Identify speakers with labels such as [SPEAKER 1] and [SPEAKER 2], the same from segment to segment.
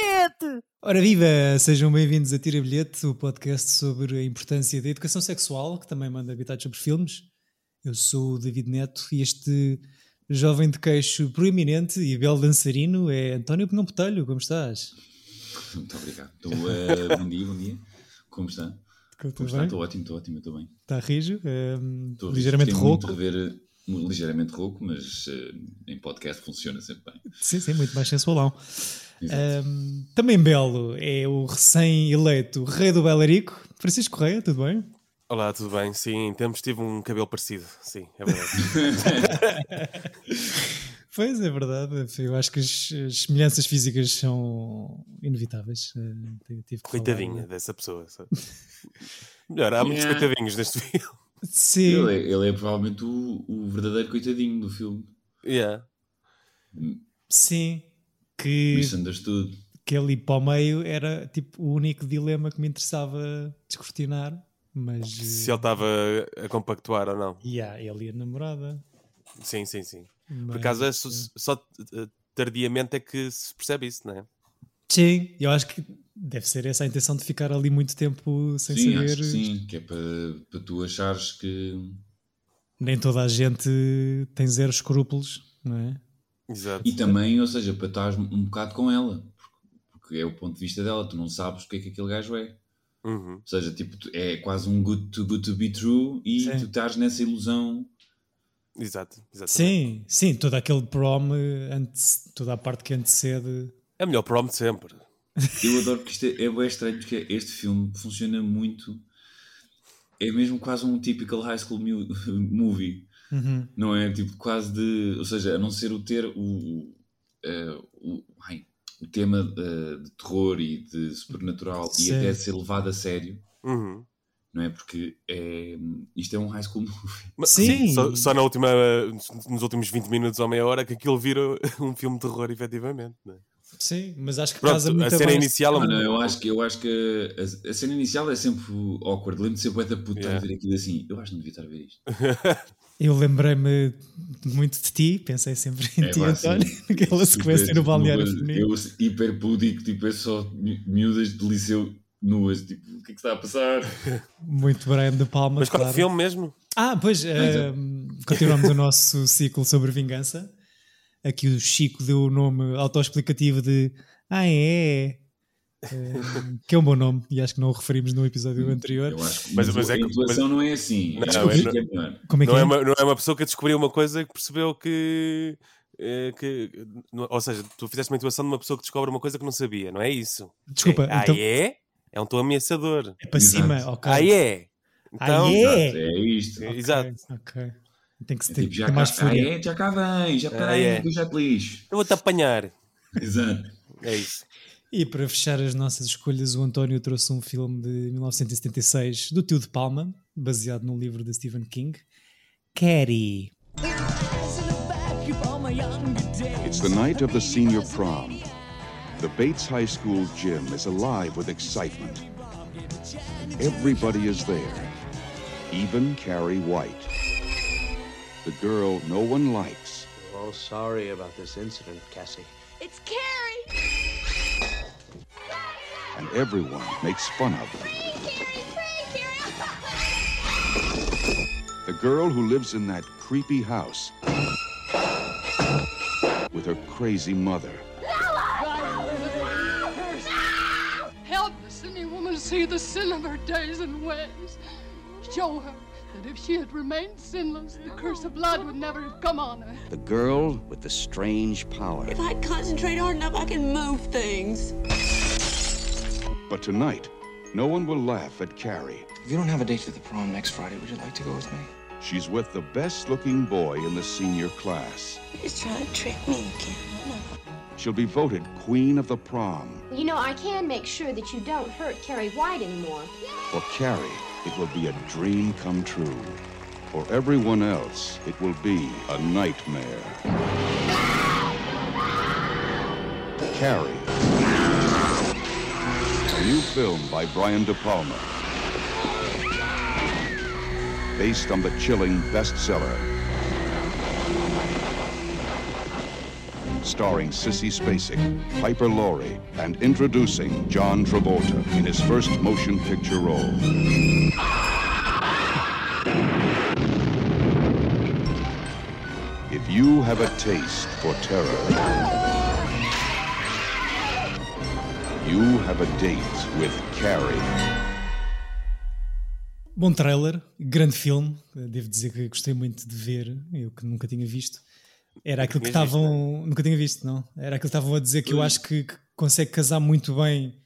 [SPEAKER 1] bilhete! Ora viva! Sejam bem-vindos a Tira Bilhete, o podcast sobre a importância da educação sexual, que também manda habitados sobre filmes. Eu sou o David Neto e este jovem de queixo proeminente e belo dançarino é António Pinhão Botelho. Como estás?
[SPEAKER 2] Muito obrigado. Estou, uh, bom dia, bom dia. Como está?
[SPEAKER 1] Como
[SPEAKER 2] Como está? Estou ótimo, estou ótimo, estou bem.
[SPEAKER 1] Está rijo? Um,
[SPEAKER 2] Estou
[SPEAKER 1] ligeiramente
[SPEAKER 2] muito
[SPEAKER 1] rouco.
[SPEAKER 2] rever, ligeiramente rouco, mas uh, em podcast funciona sempre bem.
[SPEAKER 1] Sim, sim, muito mais sensualão. Um, também belo é o recém-eleito rei do Belarico, Francisco Correia, tudo bem?
[SPEAKER 3] Olá, tudo bem? Sim, em tempos tive um cabelo parecido. Sim, é verdade.
[SPEAKER 1] Pois é verdade, eu acho que as, as semelhanças físicas são inevitáveis. Eh, tive-
[SPEAKER 3] Coitadinha
[SPEAKER 1] falar.
[SPEAKER 3] dessa pessoa. sabe? Melhor, há muitos
[SPEAKER 2] Yeah.
[SPEAKER 3] coitadinhos neste filme.
[SPEAKER 1] Sim,
[SPEAKER 2] Ele, é, ele é provavelmente o, o verdadeiro coitadinho do filme.
[SPEAKER 3] Yeah.
[SPEAKER 1] sim. Que,
[SPEAKER 2] Misunderstood.
[SPEAKER 1] que ali para o meio era tipo o único dilema que me interessava descortinar, mas. eh,
[SPEAKER 3] Se ele estava a compactuar ou não.
[SPEAKER 1] Yeah, ele e a namorada.
[SPEAKER 3] Sim, sim, sim. Por
[SPEAKER 1] mas-
[SPEAKER 3] acaso é só, só, eh, tardiamente é que se percebe isso, não é?
[SPEAKER 1] Sim, eu acho que deve ser essa a intenção de ficar ali muito tempo sem
[SPEAKER 2] Sim,
[SPEAKER 1] saber.
[SPEAKER 2] acho que sim. Que é para, para tu achares que.
[SPEAKER 1] Nem toda a gente tem zero escrúpulos, não é?
[SPEAKER 3] Exato.
[SPEAKER 2] E também, ou seja, para estar um bocado com ela. Porque, é o ponto de vista dela. Tu não sabes o que é que aquele gajo é.
[SPEAKER 3] Uhum.
[SPEAKER 2] Ou seja, tipo, é quase um good to, good to be true e
[SPEAKER 1] Sim.
[SPEAKER 2] tu estás nessa ilusão.
[SPEAKER 3] Exato, exatamente.
[SPEAKER 1] Sim, sim, todo aquele prom, eh, ante- toda a parte que antecede.
[SPEAKER 3] É melhor prom de sempre.
[SPEAKER 2] Eu adoro que isto é, é bem estranho porque este filme funciona muito. É mesmo quase um typical high school movie.
[SPEAKER 1] Uhum.
[SPEAKER 2] Não é? Tipo, quase de. Ou seja, a não ser o ter o. o, eh, o, ai, o tema eh, de terror e de supernatural
[SPEAKER 1] Sim.
[SPEAKER 2] e até ser levado a sério,
[SPEAKER 3] Uhum.
[SPEAKER 2] não é? Porque é, isto é um high school movie.
[SPEAKER 3] Mas,
[SPEAKER 1] Sim.
[SPEAKER 3] Só, só na última, nos últimos 20 minutos ou meia hora que aquilo vira um filme de terror, efetivamente. não é?
[SPEAKER 1] Sim, mas acho que
[SPEAKER 3] Pronto,
[SPEAKER 1] casa muito
[SPEAKER 3] a cena
[SPEAKER 1] bem.
[SPEAKER 3] inicial é
[SPEAKER 2] Não,
[SPEAKER 3] um-
[SPEAKER 2] não, eu acho que, eu acho que a, a cena inicial é sempre awkward. Lembro de ser bué da puta
[SPEAKER 3] Yeah.
[SPEAKER 2] a ver aquilo assim. Eu acho que não devia estar a ver isto.
[SPEAKER 1] Eu lembrei-me muito de ti, pensei sempre em
[SPEAKER 2] É,
[SPEAKER 1] ti, António,
[SPEAKER 2] sim.
[SPEAKER 1] naquela sequência no balneário feminino.
[SPEAKER 2] Eu hiper pudico, tipo, é só mi- miúdas de liceu nuas. Tipo, o que é que está a passar?
[SPEAKER 1] Muito Brian de Palma,
[SPEAKER 3] Mas qual
[SPEAKER 1] claro.
[SPEAKER 3] filme mesmo?
[SPEAKER 1] Ah, pois, eh, continuamos o nosso ciclo sobre vingança. Aqui o Chico deu o nome autoexplicativo de Ah, é? Eh, que é um bom nome e acho que não o referimos no episódio anterior.
[SPEAKER 2] Eu acho que
[SPEAKER 3] Mas-
[SPEAKER 2] mas,
[SPEAKER 3] mas é
[SPEAKER 2] a
[SPEAKER 3] que-
[SPEAKER 2] intuação não é assim.
[SPEAKER 3] Não, é-
[SPEAKER 2] que é.
[SPEAKER 1] Como é que
[SPEAKER 3] Não
[SPEAKER 1] é?
[SPEAKER 3] é, uma, não é uma pessoa que descobriu uma coisa e que percebeu que. eh, que não- ou seja, tu fizeste uma intuação de uma pessoa que descobre uma coisa que não sabia, não é isso?
[SPEAKER 1] Desculpa,
[SPEAKER 3] É,
[SPEAKER 1] então
[SPEAKER 3] Ah, é? É um tom ameaçador.
[SPEAKER 1] é para
[SPEAKER 2] Exato.
[SPEAKER 1] cima, ok.
[SPEAKER 3] Ah, é? Então,
[SPEAKER 1] Ah, é?
[SPEAKER 2] Exato, é isto.
[SPEAKER 1] Ok,
[SPEAKER 3] Exato.
[SPEAKER 1] ok. Tem que se
[SPEAKER 2] É
[SPEAKER 1] ter,
[SPEAKER 2] tipo, já
[SPEAKER 1] ter
[SPEAKER 2] cá,
[SPEAKER 1] mais
[SPEAKER 2] ah,
[SPEAKER 1] fúria.
[SPEAKER 2] é, já cá vem, já
[SPEAKER 3] Ah,
[SPEAKER 2] peraí,
[SPEAKER 3] é.
[SPEAKER 2] que eu já te lixo.
[SPEAKER 3] Eu vou-te apanhar.
[SPEAKER 2] Exato.
[SPEAKER 3] É isso.
[SPEAKER 1] E para fechar as nossas escolhas, o António trouxe um filme de 1976 do tio de Palma, baseado no livro de Stephen King, Carrie.
[SPEAKER 4] It's the night of the senior prom. The Bates High School gym is alive with excitement. Everybody is there, even Carrie White. The girl no one likes,
[SPEAKER 5] Oh, sorry about this incident, Cassie.
[SPEAKER 6] It's Carrie!
[SPEAKER 4] and everyone makes fun of her. The girl who lives in that creepy house with her crazy mother.
[SPEAKER 6] Help the sinning woman see the sin of her days and ways. Show her that if she had remained sinless, the curse of blood would never have come on her.
[SPEAKER 7] The girl with the strange power.
[SPEAKER 8] If I concentrate hard enough, I can move things.
[SPEAKER 4] But tonight, no one will laugh at Carrie.
[SPEAKER 5] If you don't have a date to the prom next Friday, would you like to go with me?
[SPEAKER 4] She's with the best looking boy in the senior class.
[SPEAKER 8] He's trying to trick me again.
[SPEAKER 4] She'll be voted queen of the prom.
[SPEAKER 9] You know, I can make sure that you don't hurt Carrie White anymore.
[SPEAKER 4] For Carrie, it will be a dream come true. For everyone else, it will be a nightmare. Carrie. A new film by Brian De Palma. Based on the chilling bestseller. Starring Sissy Spacek, Piper Laurie, and introducing John Travolta in his first motion picture role. If you have a taste for terror, you have a date with Carrie.
[SPEAKER 1] Bom trailer, grande filme. Devo dizer que gostei muito de ver, eu que nunca tinha visto. Era aquilo que
[SPEAKER 3] visto,
[SPEAKER 1] estavam. Nunca tinha visto, não? Era aquilo que estavam a dizer que eu acho que, que consegue casar muito bem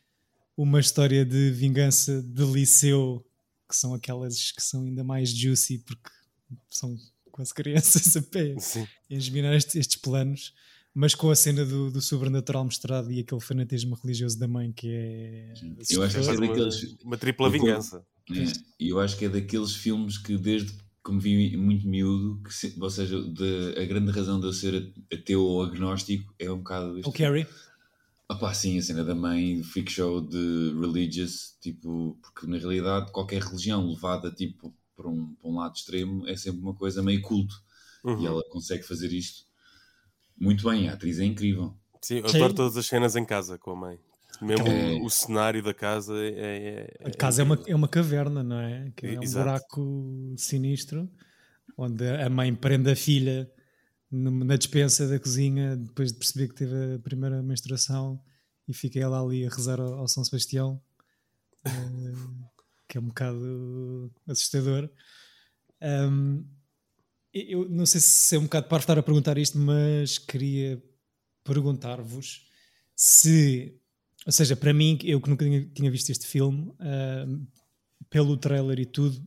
[SPEAKER 1] uma história de vingança de liceu, que são aquelas que são ainda mais juicy, porque são quase crianças a pé
[SPEAKER 3] Sim.
[SPEAKER 1] a examinar estes, estes planos, mas com a cena do, do sobrenatural mostrado e aquele fanatismo religioso da mãe que é.
[SPEAKER 2] Eu acho que é
[SPEAKER 3] Faz uma,
[SPEAKER 2] daqueles.
[SPEAKER 3] uma tripla vingança.
[SPEAKER 2] É, e eu acho que é daqueles filmes que desde me vi muito miúdo, que se- ou seja, de- a grande razão de eu ser ateu ou agnóstico é um bocado este
[SPEAKER 1] O Carrie.
[SPEAKER 2] Ah pá, sim, a cena da mãe, do freak show de religious, tipo, porque na realidade qualquer religião levada tipo para um, para um lado extremo é sempre uma coisa meio culto.
[SPEAKER 3] Uhum.
[SPEAKER 2] E ela consegue fazer isto muito bem, a atriz é incrível.
[SPEAKER 3] Sim, eu adoro todas as cenas em casa com a mãe. Mesmo
[SPEAKER 2] É.
[SPEAKER 3] o, cenário da casa é. é-
[SPEAKER 1] A casa é uma, é uma caverna, não é? Que é um
[SPEAKER 3] Exato.
[SPEAKER 1] buraco sinistro onde a mãe prende a filha na despensa da cozinha depois de perceber que teve a primeira menstruação e fica ela ali a rezar ao, São Sebastião, eh, que é um bocado assustador. Ahm, eu não sei se é um bocado para estar a perguntar isto, mas queria perguntar-vos se, ou seja, para mim, eu que nunca tinha, visto este filme, ahm, pelo trailer e tudo,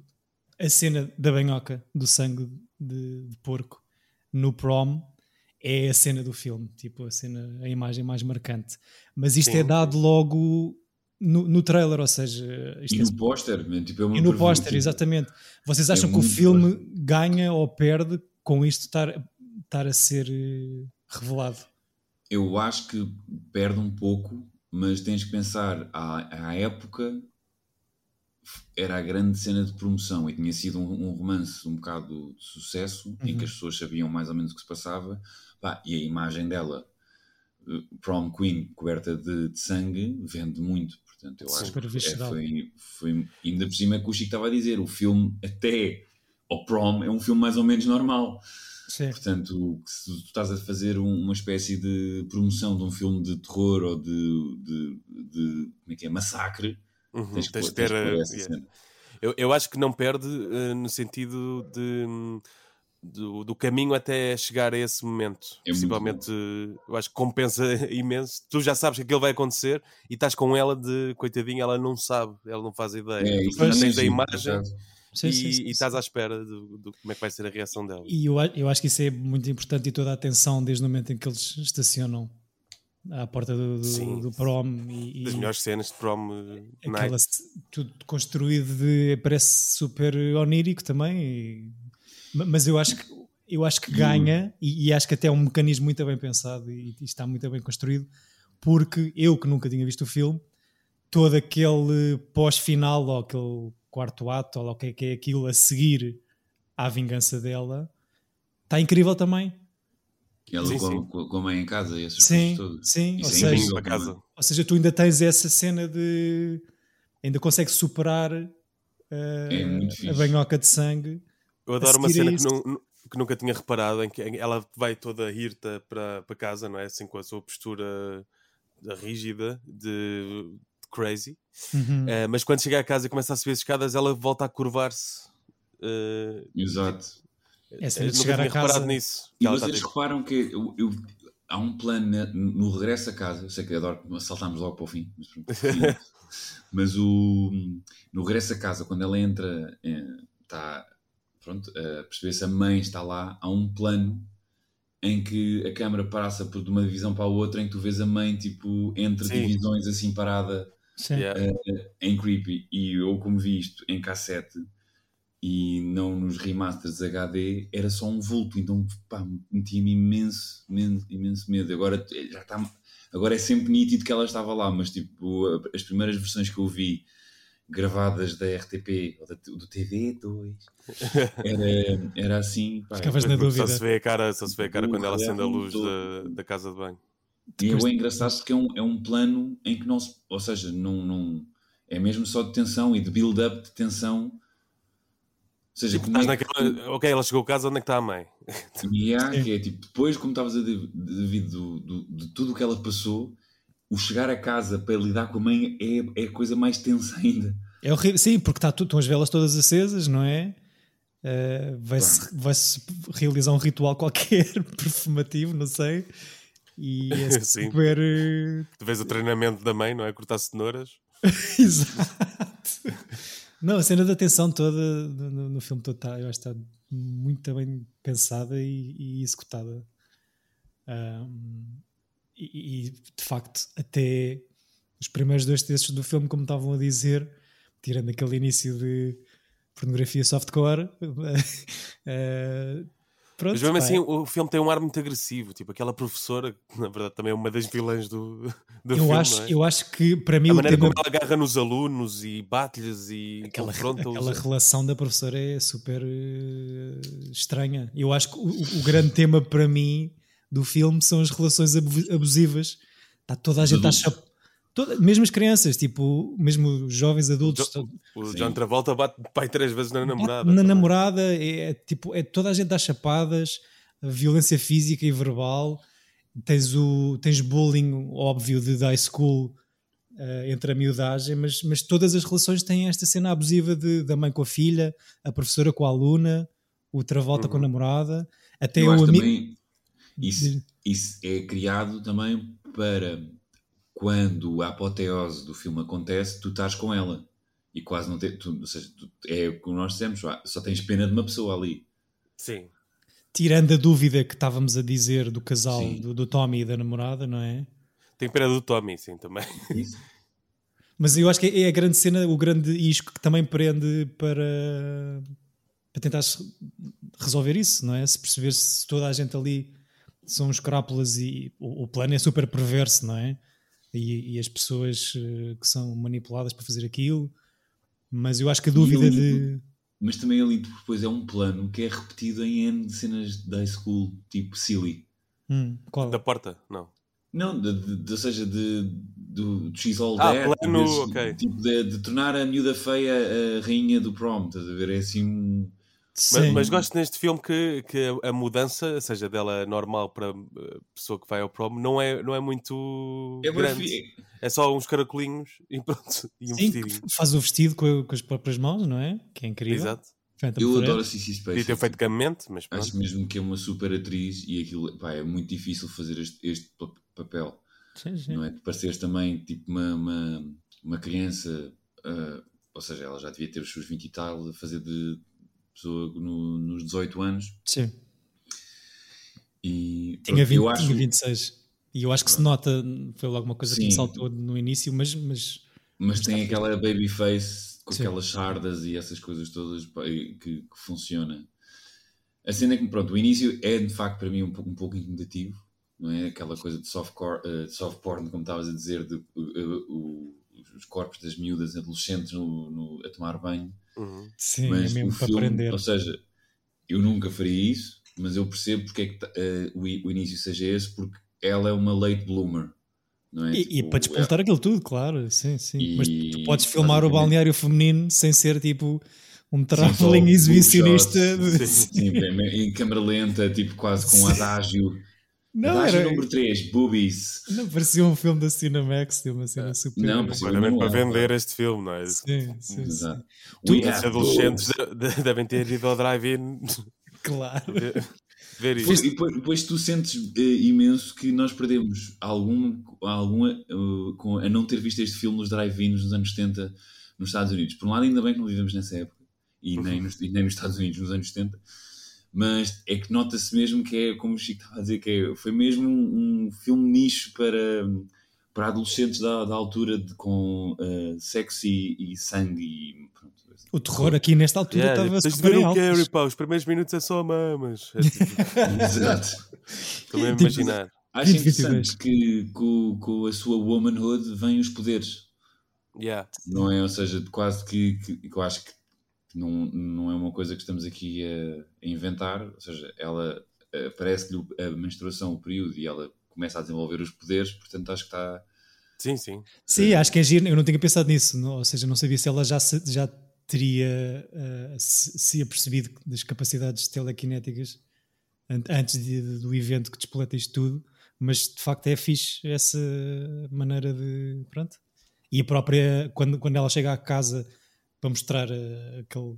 [SPEAKER 1] a cena da banhoca do sangue de, de porco no prom é a cena do filme, tipo a cena, a imagem mais marcante. Mas isto
[SPEAKER 3] Sim.
[SPEAKER 1] é dado logo no, no trailer, ou seja, isto
[SPEAKER 2] E
[SPEAKER 1] é
[SPEAKER 2] no póster, man, tipo, é
[SPEAKER 1] e no póster,
[SPEAKER 2] tipo,
[SPEAKER 1] exatamente. Vocês acham
[SPEAKER 2] é
[SPEAKER 1] que o filme ganha ou perde com isto estar, estar a ser eh, revelado?
[SPEAKER 2] Eu acho que perde um pouco, mas tens que pensar, à, à época era a grande cena de promoção e tinha sido um, um romance um bocado de sucesso, em
[SPEAKER 1] Uhum.
[SPEAKER 2] que as pessoas sabiam mais ou menos o que se passava, Pá, e a imagem dela, eh, prom queen, coberta de, de sangue, vende muito. Portanto, eu acho
[SPEAKER 1] Super
[SPEAKER 2] que é, foi, foi, ainda por cima que o Chico estava a dizer, o filme até ao prom é um filme mais ou menos normal.
[SPEAKER 1] Sim.
[SPEAKER 2] Portanto, se tu estás a fazer um- uma espécie de promoção de um filme de terror ou de, de, de- como é que é, massacre,
[SPEAKER 3] Uhum,
[SPEAKER 2] tens que
[SPEAKER 3] tens ter,
[SPEAKER 2] tens que
[SPEAKER 3] eh,
[SPEAKER 2] essa
[SPEAKER 3] yeah.
[SPEAKER 2] cena.
[SPEAKER 3] Eu, eu acho que não perde eh, no sentido de, do, do caminho até chegar a esse momento.
[SPEAKER 2] É
[SPEAKER 3] Principalmente, eh, eu acho que compensa imenso. Tu já sabes que aquilo vai acontecer e estás com ela de coitadinha, ela não sabe, ela não faz ideia.
[SPEAKER 2] É,
[SPEAKER 3] tu já tens a imagem.
[SPEAKER 1] Sim,
[SPEAKER 3] e,
[SPEAKER 1] sim, sim,
[SPEAKER 3] e estás à espera do, do como é que vai ser a reação dela.
[SPEAKER 1] E eu, eu acho que isso é muito importante e toda a atenção desde o momento em que eles estacionam à porta do, do, do prom e,
[SPEAKER 3] Das
[SPEAKER 1] e
[SPEAKER 3] melhores cenas de prom eh,
[SPEAKER 1] aquela
[SPEAKER 3] night.
[SPEAKER 1] tudo construído de parece super onírico também e- ma- mas eu acho que eu acho que ganha e, e acho que até é um mecanismo muito bem pensado e, e está muito bem construído porque eu que nunca tinha visto o filme todo aquele pós-final ou aquele quarto ato ou o que é que é aquilo a seguir à vingança dela está incrível também
[SPEAKER 2] Ela
[SPEAKER 3] Sim,
[SPEAKER 2] com,
[SPEAKER 3] sim.
[SPEAKER 2] com- com a mãe em casa e essas
[SPEAKER 1] Sim,
[SPEAKER 2] coisas todas.
[SPEAKER 1] sim,
[SPEAKER 2] Isso
[SPEAKER 1] ou
[SPEAKER 2] é
[SPEAKER 1] seja-
[SPEAKER 3] casa.
[SPEAKER 1] ou seja, tu ainda tens essa cena de ainda consegues superar uh,
[SPEAKER 2] É
[SPEAKER 1] a banhoca de sangue
[SPEAKER 3] Eu adoro uma cena que, nu- que nunca tinha reparado, em que ela vai toda hirta para, para casa, não é? Assim com a sua postura rígida de, de crazy.
[SPEAKER 1] Uhum.
[SPEAKER 3] Eh, mas quando chega a casa e começa a subir as escadas, ela volta a curvar-se. eh,
[SPEAKER 2] Exato.
[SPEAKER 1] É cena
[SPEAKER 3] eu
[SPEAKER 1] de chegar a casa-
[SPEAKER 3] reparado nisso.
[SPEAKER 2] E vocês
[SPEAKER 3] tipo-
[SPEAKER 2] reparam que eu, eu- há um plano no regresso a casa, eu sei que adoro que saltamos logo para o fim, mas, pronto, mas o, no regresso a casa, quando ela entra, eh, está pronto, a perceber se a mãe está lá, há um plano em que a câmara passa por de uma divisão para a outra, em que tu vês a mãe tipo entre
[SPEAKER 3] Sim.
[SPEAKER 2] divisões assim parada
[SPEAKER 1] Sim.
[SPEAKER 3] Yeah.
[SPEAKER 2] em creepy e eu como vi isto em cassete e não nos remasters HD era só um vulto então pá, metia-me imenso, imenso imenso medo agora já está agora é sempre nítido que ela estava lá mas tipo as primeiras versões que eu vi gravadas da RTP ou da, do TV2. Era, era assim. Pá,
[SPEAKER 1] Ficavas
[SPEAKER 3] Mas
[SPEAKER 1] na dúvida.
[SPEAKER 3] Só se vê a cara, só se vê a cara quando ela acende a
[SPEAKER 2] um
[SPEAKER 3] luz
[SPEAKER 2] todo.
[SPEAKER 3] da, da casa de banho.
[SPEAKER 2] E é engraçado porque é um, é um plano em que não se. Ou seja, não, não, é mesmo só de tensão e de build-up de tensão. Ou seja, como
[SPEAKER 3] Estás
[SPEAKER 2] é que-
[SPEAKER 3] naquela, ok, ela chegou a casa, onde é que está a mãe?
[SPEAKER 2] E há, que é tipo, depois, como estavas a dizer, devido do, do- de tudo o que ela passou, o chegar a casa para lidar com a mãe é, é a coisa mais tensa ainda.
[SPEAKER 1] É horrível. Sim, porque tá, estão as velas todas acesas, não é? Eh, vai-se vai-se realizar um ritual qualquer, perfumativo, não sei. E é
[SPEAKER 3] Sim.
[SPEAKER 1] super. eh,
[SPEAKER 3] Tu vês o treinamento da mãe, não é? Cortar cenouras.
[SPEAKER 1] Exato. Não, a cena da tensão toda no, no- filme todo está, eu acho que está muito bem pensada e, e executada. Ahm, e, e, de facto, até os primeiros dois terços do filme, como estavam a dizer, tirando aquele início de pornografia softcore, eh, pronto,
[SPEAKER 3] Mas mesmo assim, o filme tem um ar muito agressivo. Tipo, aquela professora, que na verdade também é uma das vilãs do, do
[SPEAKER 1] eu,
[SPEAKER 3] filme.
[SPEAKER 1] acho,
[SPEAKER 3] é?
[SPEAKER 1] eu acho que para mim
[SPEAKER 3] A
[SPEAKER 1] o
[SPEAKER 3] maneira
[SPEAKER 1] tema-
[SPEAKER 3] como ela agarra nos alunos e bate-lhes e
[SPEAKER 1] aquela,
[SPEAKER 3] confronta-os.
[SPEAKER 1] aquela relação da professora é super eh, estranha. Eu acho que o, o grande tema para mim do filme são as relações abu- abusivas. Está toda a gente a
[SPEAKER 2] adultos.
[SPEAKER 1] Toda, mesmo as crianças, tipo, mesmo os jovens adultos.
[SPEAKER 3] Jo- O
[SPEAKER 2] Sim.
[SPEAKER 3] John Travolta bate pai três vezes na namorada.
[SPEAKER 1] na
[SPEAKER 3] também.
[SPEAKER 1] namorada é tipo, é toda a gente às chapadas, violência física e verbal. Tens, o, tens bullying, óbvio, de high school eh, entre a miudagem, mas, mas todas as relações têm esta cena abusiva de, da mãe com a filha, a professora com a aluna, o Travolta com a
[SPEAKER 3] Uhum.
[SPEAKER 1] namorada, até
[SPEAKER 2] Eu
[SPEAKER 1] o
[SPEAKER 2] acho
[SPEAKER 1] amigo.
[SPEAKER 2] também isso, isso é criado também para quando a apoteose do filme acontece, tu estás com ela e quase não tens. Ou seja, tu- é o que nós dissemos, só tens pena de uma pessoa ali.
[SPEAKER 3] Sim.
[SPEAKER 1] Tirando a dúvida que estávamos a dizer do casal, do, do Tommy e da namorada, não é?
[SPEAKER 3] Tem pena do Tommy, sim, também.
[SPEAKER 2] Isso.
[SPEAKER 1] Mas eu acho que é a grande cena, o grande isco que também prende para, para tentar resolver isso, não é? Se perceber se toda a gente ali são uns crápulas e o, o plano é super perverso, não é? E, e as pessoas eh, que são manipuladas para fazer aquilo. Mas eu acho que a dúvida de.
[SPEAKER 2] Mas também ali depois é um plano que é repetido em N cenas da high school, tipo silly.
[SPEAKER 1] Hum, qual?
[SPEAKER 3] Da porta, não.
[SPEAKER 2] Não, de, de- de- ou seja, de, do She's All
[SPEAKER 3] Ah,
[SPEAKER 2] There.
[SPEAKER 3] plano,
[SPEAKER 2] de-
[SPEAKER 3] ok.
[SPEAKER 2] Tipo, de, de tornar a miúda feia a rainha do prom, estás a ver? É assim um.
[SPEAKER 3] Mas, mas gosto neste filme que, que a- mudança, seja dela normal para a pessoa que vai ao prom, não é, não é muito
[SPEAKER 2] É
[SPEAKER 3] grande.
[SPEAKER 2] fi-
[SPEAKER 3] É só uns caracolinhos e pronto. E um
[SPEAKER 1] Sim,
[SPEAKER 3] vestidinho.
[SPEAKER 1] faz o vestido com, com as próprias mãos, não é? Que é incrível.
[SPEAKER 3] Exato.
[SPEAKER 1] Phantom
[SPEAKER 2] Eu adoro a Cissy
[SPEAKER 3] Podia
[SPEAKER 2] Space.
[SPEAKER 3] ter feito gamamente, mas pronto.
[SPEAKER 2] Acho mesmo que é uma super atriz e aquilo pá, é muito difícil fazer este, este pa- papel.
[SPEAKER 1] Sim, sim.
[SPEAKER 2] Não é? De pareceres também tipo uma, uma, uma criança, ah, ou seja, ela já devia ter os seus 20 e tal, a fazer de no- nos 18 anos.
[SPEAKER 1] Sim.
[SPEAKER 2] E
[SPEAKER 1] Tinha,
[SPEAKER 2] pronto,
[SPEAKER 1] 20,
[SPEAKER 2] eu acho
[SPEAKER 1] tinha 26. E eu acho que se nota, foi logo uma coisa que me
[SPEAKER 2] Sim.
[SPEAKER 1] saltou no início, mas, mas
[SPEAKER 2] Mas tem aquela baby face com
[SPEAKER 1] Sim.
[SPEAKER 2] aquelas sardas e essas coisas todas que, que funciona. A cena é que, pronto, o início é de facto para mim um, pouco- um pouco incomodativo, não é? Aquela coisa de soft, core, eh, de soft porn, como estavas a dizer, de, eh, o- os corpos das miúdas adolescentes no, no- a tomar banho.
[SPEAKER 3] Uhum.
[SPEAKER 1] sim,
[SPEAKER 2] mas
[SPEAKER 1] é mesmo para
[SPEAKER 2] filme,
[SPEAKER 1] aprender.
[SPEAKER 2] ou seja, eu nunca faria isso, mas eu percebo porque é que eh, o, i- o início seja esse, porque ela é uma late bloomer, não é?
[SPEAKER 1] E, e
[SPEAKER 2] Tipo,
[SPEAKER 1] para despoltar aquilo tudo, claro, sim, sim.
[SPEAKER 2] E
[SPEAKER 1] Mas tu podes filmar o balneário feminino sem ser tipo um
[SPEAKER 2] Sim,
[SPEAKER 1] traveling
[SPEAKER 2] só
[SPEAKER 1] exibicionista.
[SPEAKER 2] shots, Sim, bem, em câmera lenta, tipo quase com
[SPEAKER 1] Sim.
[SPEAKER 2] adágio.
[SPEAKER 1] Não, era,
[SPEAKER 2] número 3, boobies.
[SPEAKER 1] não parecia um filme da Cinemax, de uma cena super.
[SPEAKER 2] Não, parecia-
[SPEAKER 3] Claramente para vender este filme, não é?
[SPEAKER 1] Sim, sim, sim.
[SPEAKER 2] Exato. We
[SPEAKER 3] Os adolescentes de- devem ter ido ao drive-in
[SPEAKER 1] Claro.
[SPEAKER 3] ver, ver
[SPEAKER 2] Depois, depois, depois tu sentes eh, imenso que nós perdemos algum, alguma com, a não ter visto este filme nos drive-ins nos anos 70 nos Estados Unidos. Por um lado, ainda bem que não vivemos nessa época e nem nos, e nem nos Estados Unidos nos anos 70, mas é que nota-se mesmo que é, como o Chico estava a dizer, que é, foi mesmo um, um filme nicho para, para adolescentes da, da altura de, com eh, sexo e, e sangue e pronto.
[SPEAKER 1] O terror aqui nesta altura
[SPEAKER 3] Yeah,
[SPEAKER 1] estava
[SPEAKER 3] de
[SPEAKER 1] super
[SPEAKER 3] ver
[SPEAKER 1] em
[SPEAKER 3] o
[SPEAKER 1] altas.
[SPEAKER 3] Carrie, pá, os primeiros minutos é só mamas. É tipo,
[SPEAKER 2] Exato.
[SPEAKER 3] Estou mesmo a
[SPEAKER 1] Tipo,
[SPEAKER 3] imaginar.
[SPEAKER 2] Acho
[SPEAKER 1] 20,
[SPEAKER 2] interessante que com, com a sua womanhood vêm os poderes.
[SPEAKER 3] Yeah.
[SPEAKER 2] Não é? Ou seja, quase que, que eu acho que não, não é uma coisa que estamos aqui a, a inventar. Ou seja, ela eh, parece-lhe a menstruação, o período, e ela começa a desenvolver os poderes, portanto acho que está.
[SPEAKER 3] Sim, sim.
[SPEAKER 1] Sim, acho que é giro. Eu não tinha pensado nisso, não- ou seja, não sabia se ela já, se- já teria uh, se, se apercebido das capacidades telequinéticas an- antes de- do evento que despoleta isto tudo, mas de facto é fixe essa maneira de. Pronto. E a própria, quando, quando ela chega à casa para mostrar uh, aquele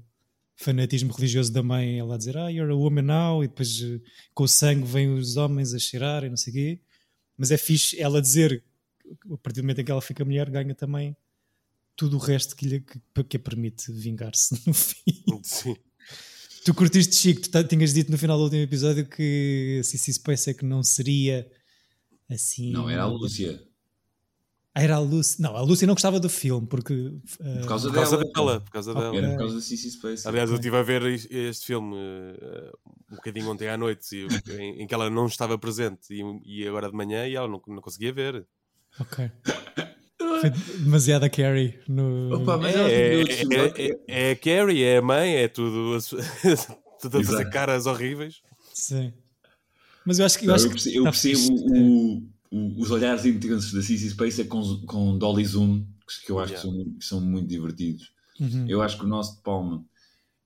[SPEAKER 1] fanatismo religioso da mãe, ela a dizer, ah, you're a woman now, e depois uh, com o sangue vêm os homens a cheirar e não sei o quê. Mas é fixe ela dizer, a partir do momento em que ela fica mulher, ganha também tudo o resto que lhe que, que a permite vingar-se no fim.
[SPEAKER 3] Sim.
[SPEAKER 1] Tu curtiste, Chico, tu tinhas dito no final do último episódio que a Cici Space é que não seria assim.
[SPEAKER 2] Não, era a Lúcia.
[SPEAKER 1] Era a Lúcia. Não, a Lúcia não gostava do filme porque. uh,
[SPEAKER 2] Por causa
[SPEAKER 3] Por causa
[SPEAKER 2] dela.
[SPEAKER 3] dela, por causa dela.
[SPEAKER 2] Era por causa da CC Space.
[SPEAKER 3] Aliás, eu estive a ver este filme eh, um bocadinho ontem à noite e- em, em que ela não estava presente e, e agora de manhã e ela não, não conseguia ver.
[SPEAKER 1] Ok. Foi demasiado a Carrie no.
[SPEAKER 2] Opa, mas
[SPEAKER 3] É, é, é, é, é a Carrie, é a mãe, é tudo, tudo a fazer caras horríveis.
[SPEAKER 1] Sim. Mas eu acho que. Eu,
[SPEAKER 2] Não,
[SPEAKER 1] acho
[SPEAKER 2] eu
[SPEAKER 1] que
[SPEAKER 2] percebo, eu percebo o- o- os olhares intensos da CC Space é com, com Dolly Zoom, que, que eu acho
[SPEAKER 3] Yeah.
[SPEAKER 2] que, são, que são muito divertidos.
[SPEAKER 1] Uhum.
[SPEAKER 2] Eu acho que o nosso de Palma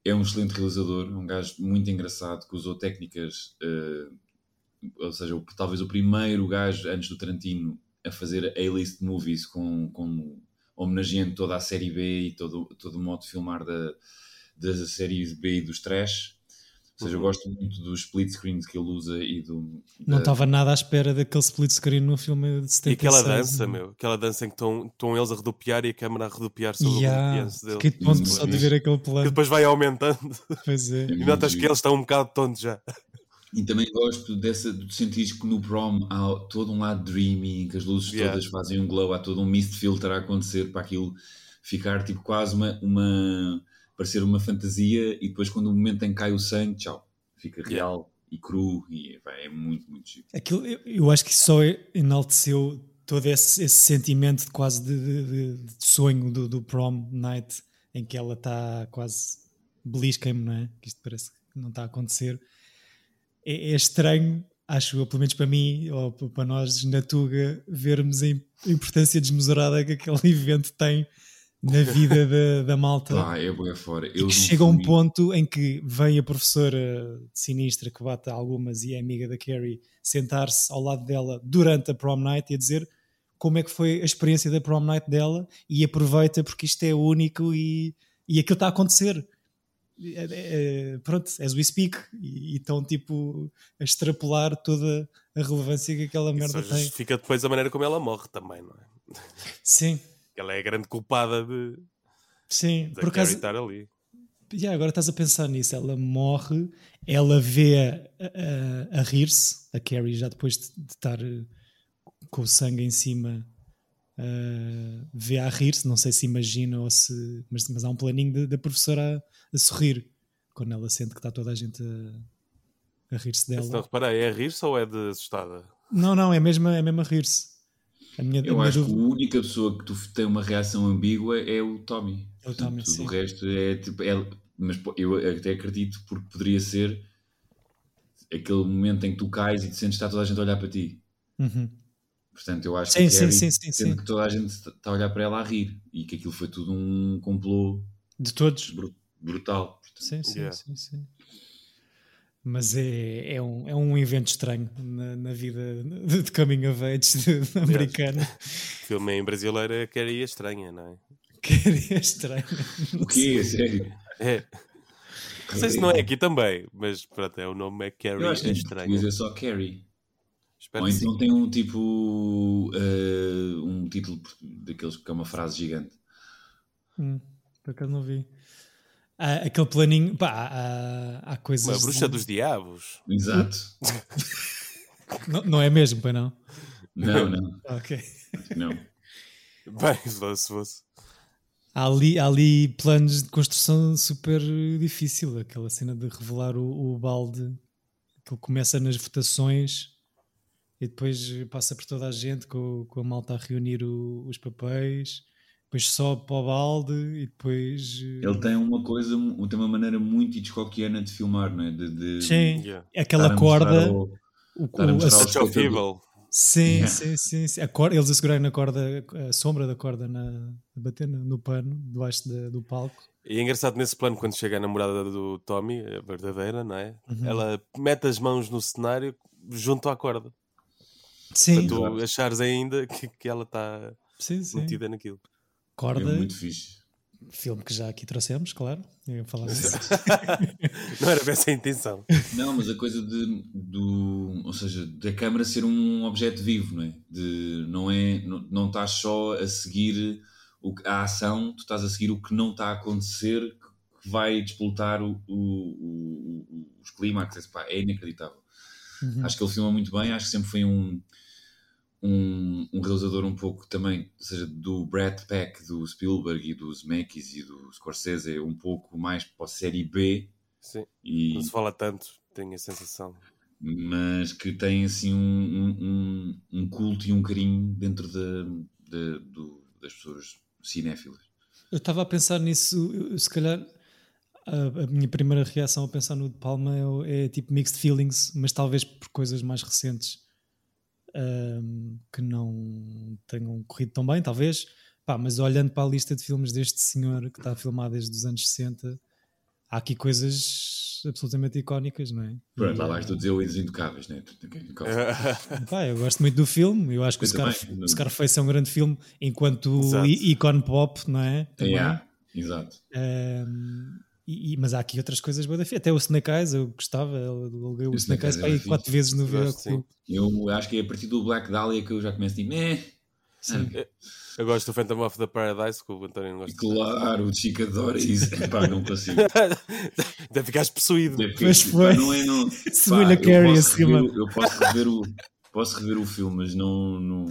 [SPEAKER 2] é um excelente realizador, um gajo muito engraçado, que usou técnicas, eh, ou seja, o- talvez o primeiro gajo antes do Tarantino a fazer A-list movies com, com homenageando toda a série B e todo, todo o modo de filmar da, das séries B e dos trash. Ou seja, eu
[SPEAKER 3] Uhum.
[SPEAKER 2] gosto muito dos split screens que ele usa e do.
[SPEAKER 1] Não
[SPEAKER 2] da-
[SPEAKER 1] estava nada à espera daquele split screen no filme de
[SPEAKER 3] E
[SPEAKER 1] 76.
[SPEAKER 3] aquela dança,
[SPEAKER 1] né?
[SPEAKER 3] meu, aquela dança em que estão, estão eles a rodopiar e a câmera a rodopiar sobre
[SPEAKER 1] Yeah,
[SPEAKER 3] o rodopiante dele.
[SPEAKER 1] Fiquei tonto
[SPEAKER 2] Muito
[SPEAKER 1] só de ver aquele
[SPEAKER 3] Que
[SPEAKER 1] plano.
[SPEAKER 3] depois vai aumentando
[SPEAKER 1] Pois é.
[SPEAKER 2] É
[SPEAKER 3] e notas que eles estão um bocado tontos já.
[SPEAKER 2] E também gosto dessa, de sentir que no prom há todo um lado dreamy, em que as luzes
[SPEAKER 3] Yeah.
[SPEAKER 2] todas fazem um glow, há todo um mist filter a acontecer para aquilo ficar tipo quase uma, uma parecer uma fantasia e depois quando o momento em que cai o sangue, tchau, fica real e cru e pá, é muito, muito chique.
[SPEAKER 1] Aquilo, eu, eu acho que só enalteceu todo esse, esse sentimento de quase de, de- de- sonho do, do prom night em que ela está quase belisca-me, não é? Que isto parece que não está a acontecer. É, é estranho, acho eu, pelo menos para mim ou para nós na Tuga, vermos a importância desmesurada que aquele evento tem na vida da, da malta.
[SPEAKER 2] Pá, é boa fora.
[SPEAKER 1] E
[SPEAKER 2] Eu
[SPEAKER 1] que chega a um ponto em que vem a professora sinistra que bate algumas e é amiga da Carrie sentar-se ao lado dela durante a prom night e a dizer como é que foi a experiência da prom night dela e aproveita porque isto é único e, e aquilo está a acontecer. É- é- pronto, as we speak e e estão tipo a extrapolar toda a relevância que aquela merda
[SPEAKER 3] Só
[SPEAKER 1] tem.
[SPEAKER 3] justifica depois a maneira como ela morre também, não é?
[SPEAKER 1] Sim,
[SPEAKER 3] Ela é a grande culpada de,
[SPEAKER 1] sim.
[SPEAKER 3] da
[SPEAKER 1] Por acaso,
[SPEAKER 3] estar ali.
[SPEAKER 1] Yeah, agora estás a pensar nisso. Ela morre, ela vê a, a- a rir-se, a Carrie, já depois de, de estar eh, com o sangue em cima, eh, vê a rir-se. Não sei se imagina ou se. Mas, mas há um planinho da- professora a, a sorrir quando ela sente que está toda a gente a, a rir-se
[SPEAKER 3] Se não
[SPEAKER 1] dela.
[SPEAKER 3] reparei, é a rir-se ou é de assustada?
[SPEAKER 1] Não, não, é mesmo, é mesmo a rir-se. A minha, a
[SPEAKER 2] Eu
[SPEAKER 1] minha
[SPEAKER 2] acho que
[SPEAKER 1] dúvida-
[SPEAKER 2] a única pessoa que tu tem uma reação ambígua é o Tommy.
[SPEAKER 1] É o Tommy,
[SPEAKER 2] Portanto,
[SPEAKER 1] sim.
[SPEAKER 2] O resto é tipo. é- mas eu até acredito porque poderia ser aquele momento em que tu cais e te sentes que está toda a gente a olhar para ti.
[SPEAKER 1] Uhum.
[SPEAKER 2] Portanto, eu acho
[SPEAKER 1] Sim,
[SPEAKER 2] que
[SPEAKER 1] sim,
[SPEAKER 2] Carrie
[SPEAKER 1] sim, sim, sim.
[SPEAKER 2] que toda a gente está a olhar para ela a rir e que aquilo foi tudo um complô
[SPEAKER 1] De todos.
[SPEAKER 2] bru- brutal. Portanto,
[SPEAKER 1] Sim, sim,
[SPEAKER 3] Yeah.
[SPEAKER 1] sim, sim. Mas é, é, um, é um evento estranho na, na vida de coming of age de- americana.
[SPEAKER 3] O filme em brasileiro é a Carrie a estranha, não é?
[SPEAKER 1] Que é estranho.
[SPEAKER 2] O quê? É sério?
[SPEAKER 3] É. Não sei se não é aqui também, mas pronto, é, o nome é Carrie
[SPEAKER 2] Eu acho que
[SPEAKER 3] é estranho.
[SPEAKER 2] português é só Carrie.
[SPEAKER 3] Espero
[SPEAKER 2] Ou então
[SPEAKER 3] sim.
[SPEAKER 2] tem um tipo. eh, um título daqueles que é uma frase gigante.
[SPEAKER 1] Hum, por acaso não vi. Há aquele planinho. Pá, há, há coisas.
[SPEAKER 3] Uma bruxa
[SPEAKER 1] de-
[SPEAKER 3] dos diabos.
[SPEAKER 2] Exato.
[SPEAKER 1] Não, não é mesmo, pois não?
[SPEAKER 2] Não, não,
[SPEAKER 1] Ok.
[SPEAKER 2] não.
[SPEAKER 3] Bem, se fosse, se fosse.
[SPEAKER 1] Há ali, há ali planos de construção super difícil. Aquela cena de revelar o, o balde. Que ele começa nas votações e depois passa por toda a gente com, com a malta a reunir o- os papéis. Depois sobe para o balde e depois. eh,
[SPEAKER 2] Ele tem uma coisa, tem uma maneira muito Hitchcockiana de filmar, não é? De, de
[SPEAKER 1] Sim,
[SPEAKER 3] Yeah.
[SPEAKER 1] aquela
[SPEAKER 2] a
[SPEAKER 1] corda.
[SPEAKER 2] ao-
[SPEAKER 1] o-
[SPEAKER 2] a
[SPEAKER 1] o- a-.
[SPEAKER 3] Evil.
[SPEAKER 1] Sim,
[SPEAKER 2] Yeah.
[SPEAKER 1] sim, sim, sim. A corda, eles a segurarem na corda, a sombra da corda na, a bater no, no pano, debaixo da- do palco.
[SPEAKER 3] E é engraçado nesse plano quando chega a namorada do Tommy, a verdadeira, não é?
[SPEAKER 1] Uhum.
[SPEAKER 3] Ela mete as mãos no cenário junto à corda.
[SPEAKER 1] Sim,
[SPEAKER 3] Para tu achares ainda que, que ela está
[SPEAKER 1] sim, sim.
[SPEAKER 3] metida naquilo.
[SPEAKER 1] Corda,
[SPEAKER 2] É muito fixe.
[SPEAKER 1] filme que já aqui trouxemos, claro. Eu ia falar disso.
[SPEAKER 3] Não era essa a intenção.
[SPEAKER 2] Não, mas a coisa de, do, ou seja, da câmara ser um objeto vivo, não é? De, não é, não, não estás só a seguir o, a ação, tu estás a seguir o que não está a acontecer, que vai despoltar o, o, os clímax, é inacreditável.
[SPEAKER 1] Uhum.
[SPEAKER 2] Acho que ele filma muito bem, acho que sempre foi um, um, um realizador um pouco também, ou seja, do Brad Pack, do Spielberg e dos Zemeckis e do Scorsese, um pouco mais para a série B,
[SPEAKER 3] Sim.
[SPEAKER 2] e,
[SPEAKER 3] Não se fala tanto, tenho a sensação.
[SPEAKER 2] mas que tem assim um, um, um- culto e um carinho dentro da- da- do- das pessoas cinéfilas.
[SPEAKER 1] Eu estava a pensar nisso, eu- se calhar a, a minha primeira reação a pensar no De Palma é, é tipo mixed feelings, mas talvez por coisas mais recentes ahm, que não tenham corrido tão bem, talvez. Pá, mas olhando para a lista de filmes deste senhor que está a filmar desde os anos 60, há aqui coisas absolutamente icónicas, não é?
[SPEAKER 2] Pronto, lá vais tu dizer os Indutocáveis? Tu- tu- tu-
[SPEAKER 1] Pá, eu gosto muito do filme. Eu acho que o
[SPEAKER 2] também.
[SPEAKER 1] O Scarface é um grande filme enquanto
[SPEAKER 3] Exato.
[SPEAKER 1] í- ícone pop, não é? Também.
[SPEAKER 2] Yeah, exato.
[SPEAKER 1] Um, e, e- mas há aqui outras coisas boas da fi- Até o Snake Eyes, eu gostava. Eu aluguei o,
[SPEAKER 2] O
[SPEAKER 1] Snake Eyes
[SPEAKER 2] Eyes
[SPEAKER 1] para aí
[SPEAKER 2] era
[SPEAKER 1] quatro vezes no videoclube.
[SPEAKER 2] Eu acho que é a partir do Black Dahlia que eu já começo a dizer, "Meh."
[SPEAKER 1] Sim.
[SPEAKER 3] Eu gosto do Phantom of the Paradise, que o António não gosta.
[SPEAKER 2] Claro, o Chico adora isso. Pá, não consigo.
[SPEAKER 3] Deve ficares possuído.
[SPEAKER 2] Deve ficar-
[SPEAKER 1] foi.
[SPEAKER 2] pá, Não é, não. Pá, eu
[SPEAKER 1] Carey
[SPEAKER 2] rever o- Eu posso rever o, posso rever o filme, mas não. não...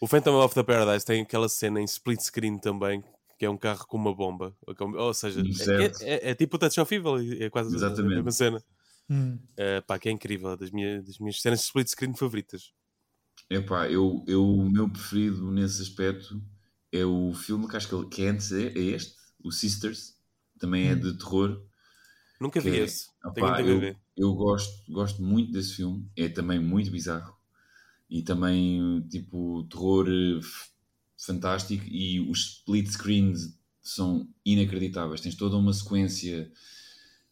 [SPEAKER 3] O Phantom of the Paradise tem aquela cena em split screen também, que é um carro com uma bomba. Ou seja, é, é- é tipo o Touch of Evil, é quase
[SPEAKER 2] Exatamente.
[SPEAKER 3] a mesma cena.
[SPEAKER 1] Hum.
[SPEAKER 3] É, pá, que é incrível, das minhas, das minhas cenas de split screen favoritas.
[SPEAKER 2] Epá, eu, eu, o meu preferido nesse aspecto é o filme que acho que, ele- que é antes, é, é este, o Sisters, também é de terror.
[SPEAKER 3] Nunca vi
[SPEAKER 2] é-
[SPEAKER 3] esse.
[SPEAKER 2] opá, eu,
[SPEAKER 3] ver.
[SPEAKER 2] eu gosto, gosto muito desse filme, é também muito bizarro e também tipo terror eh, fantástico e os split screens são inacreditáveis. Tens toda uma sequência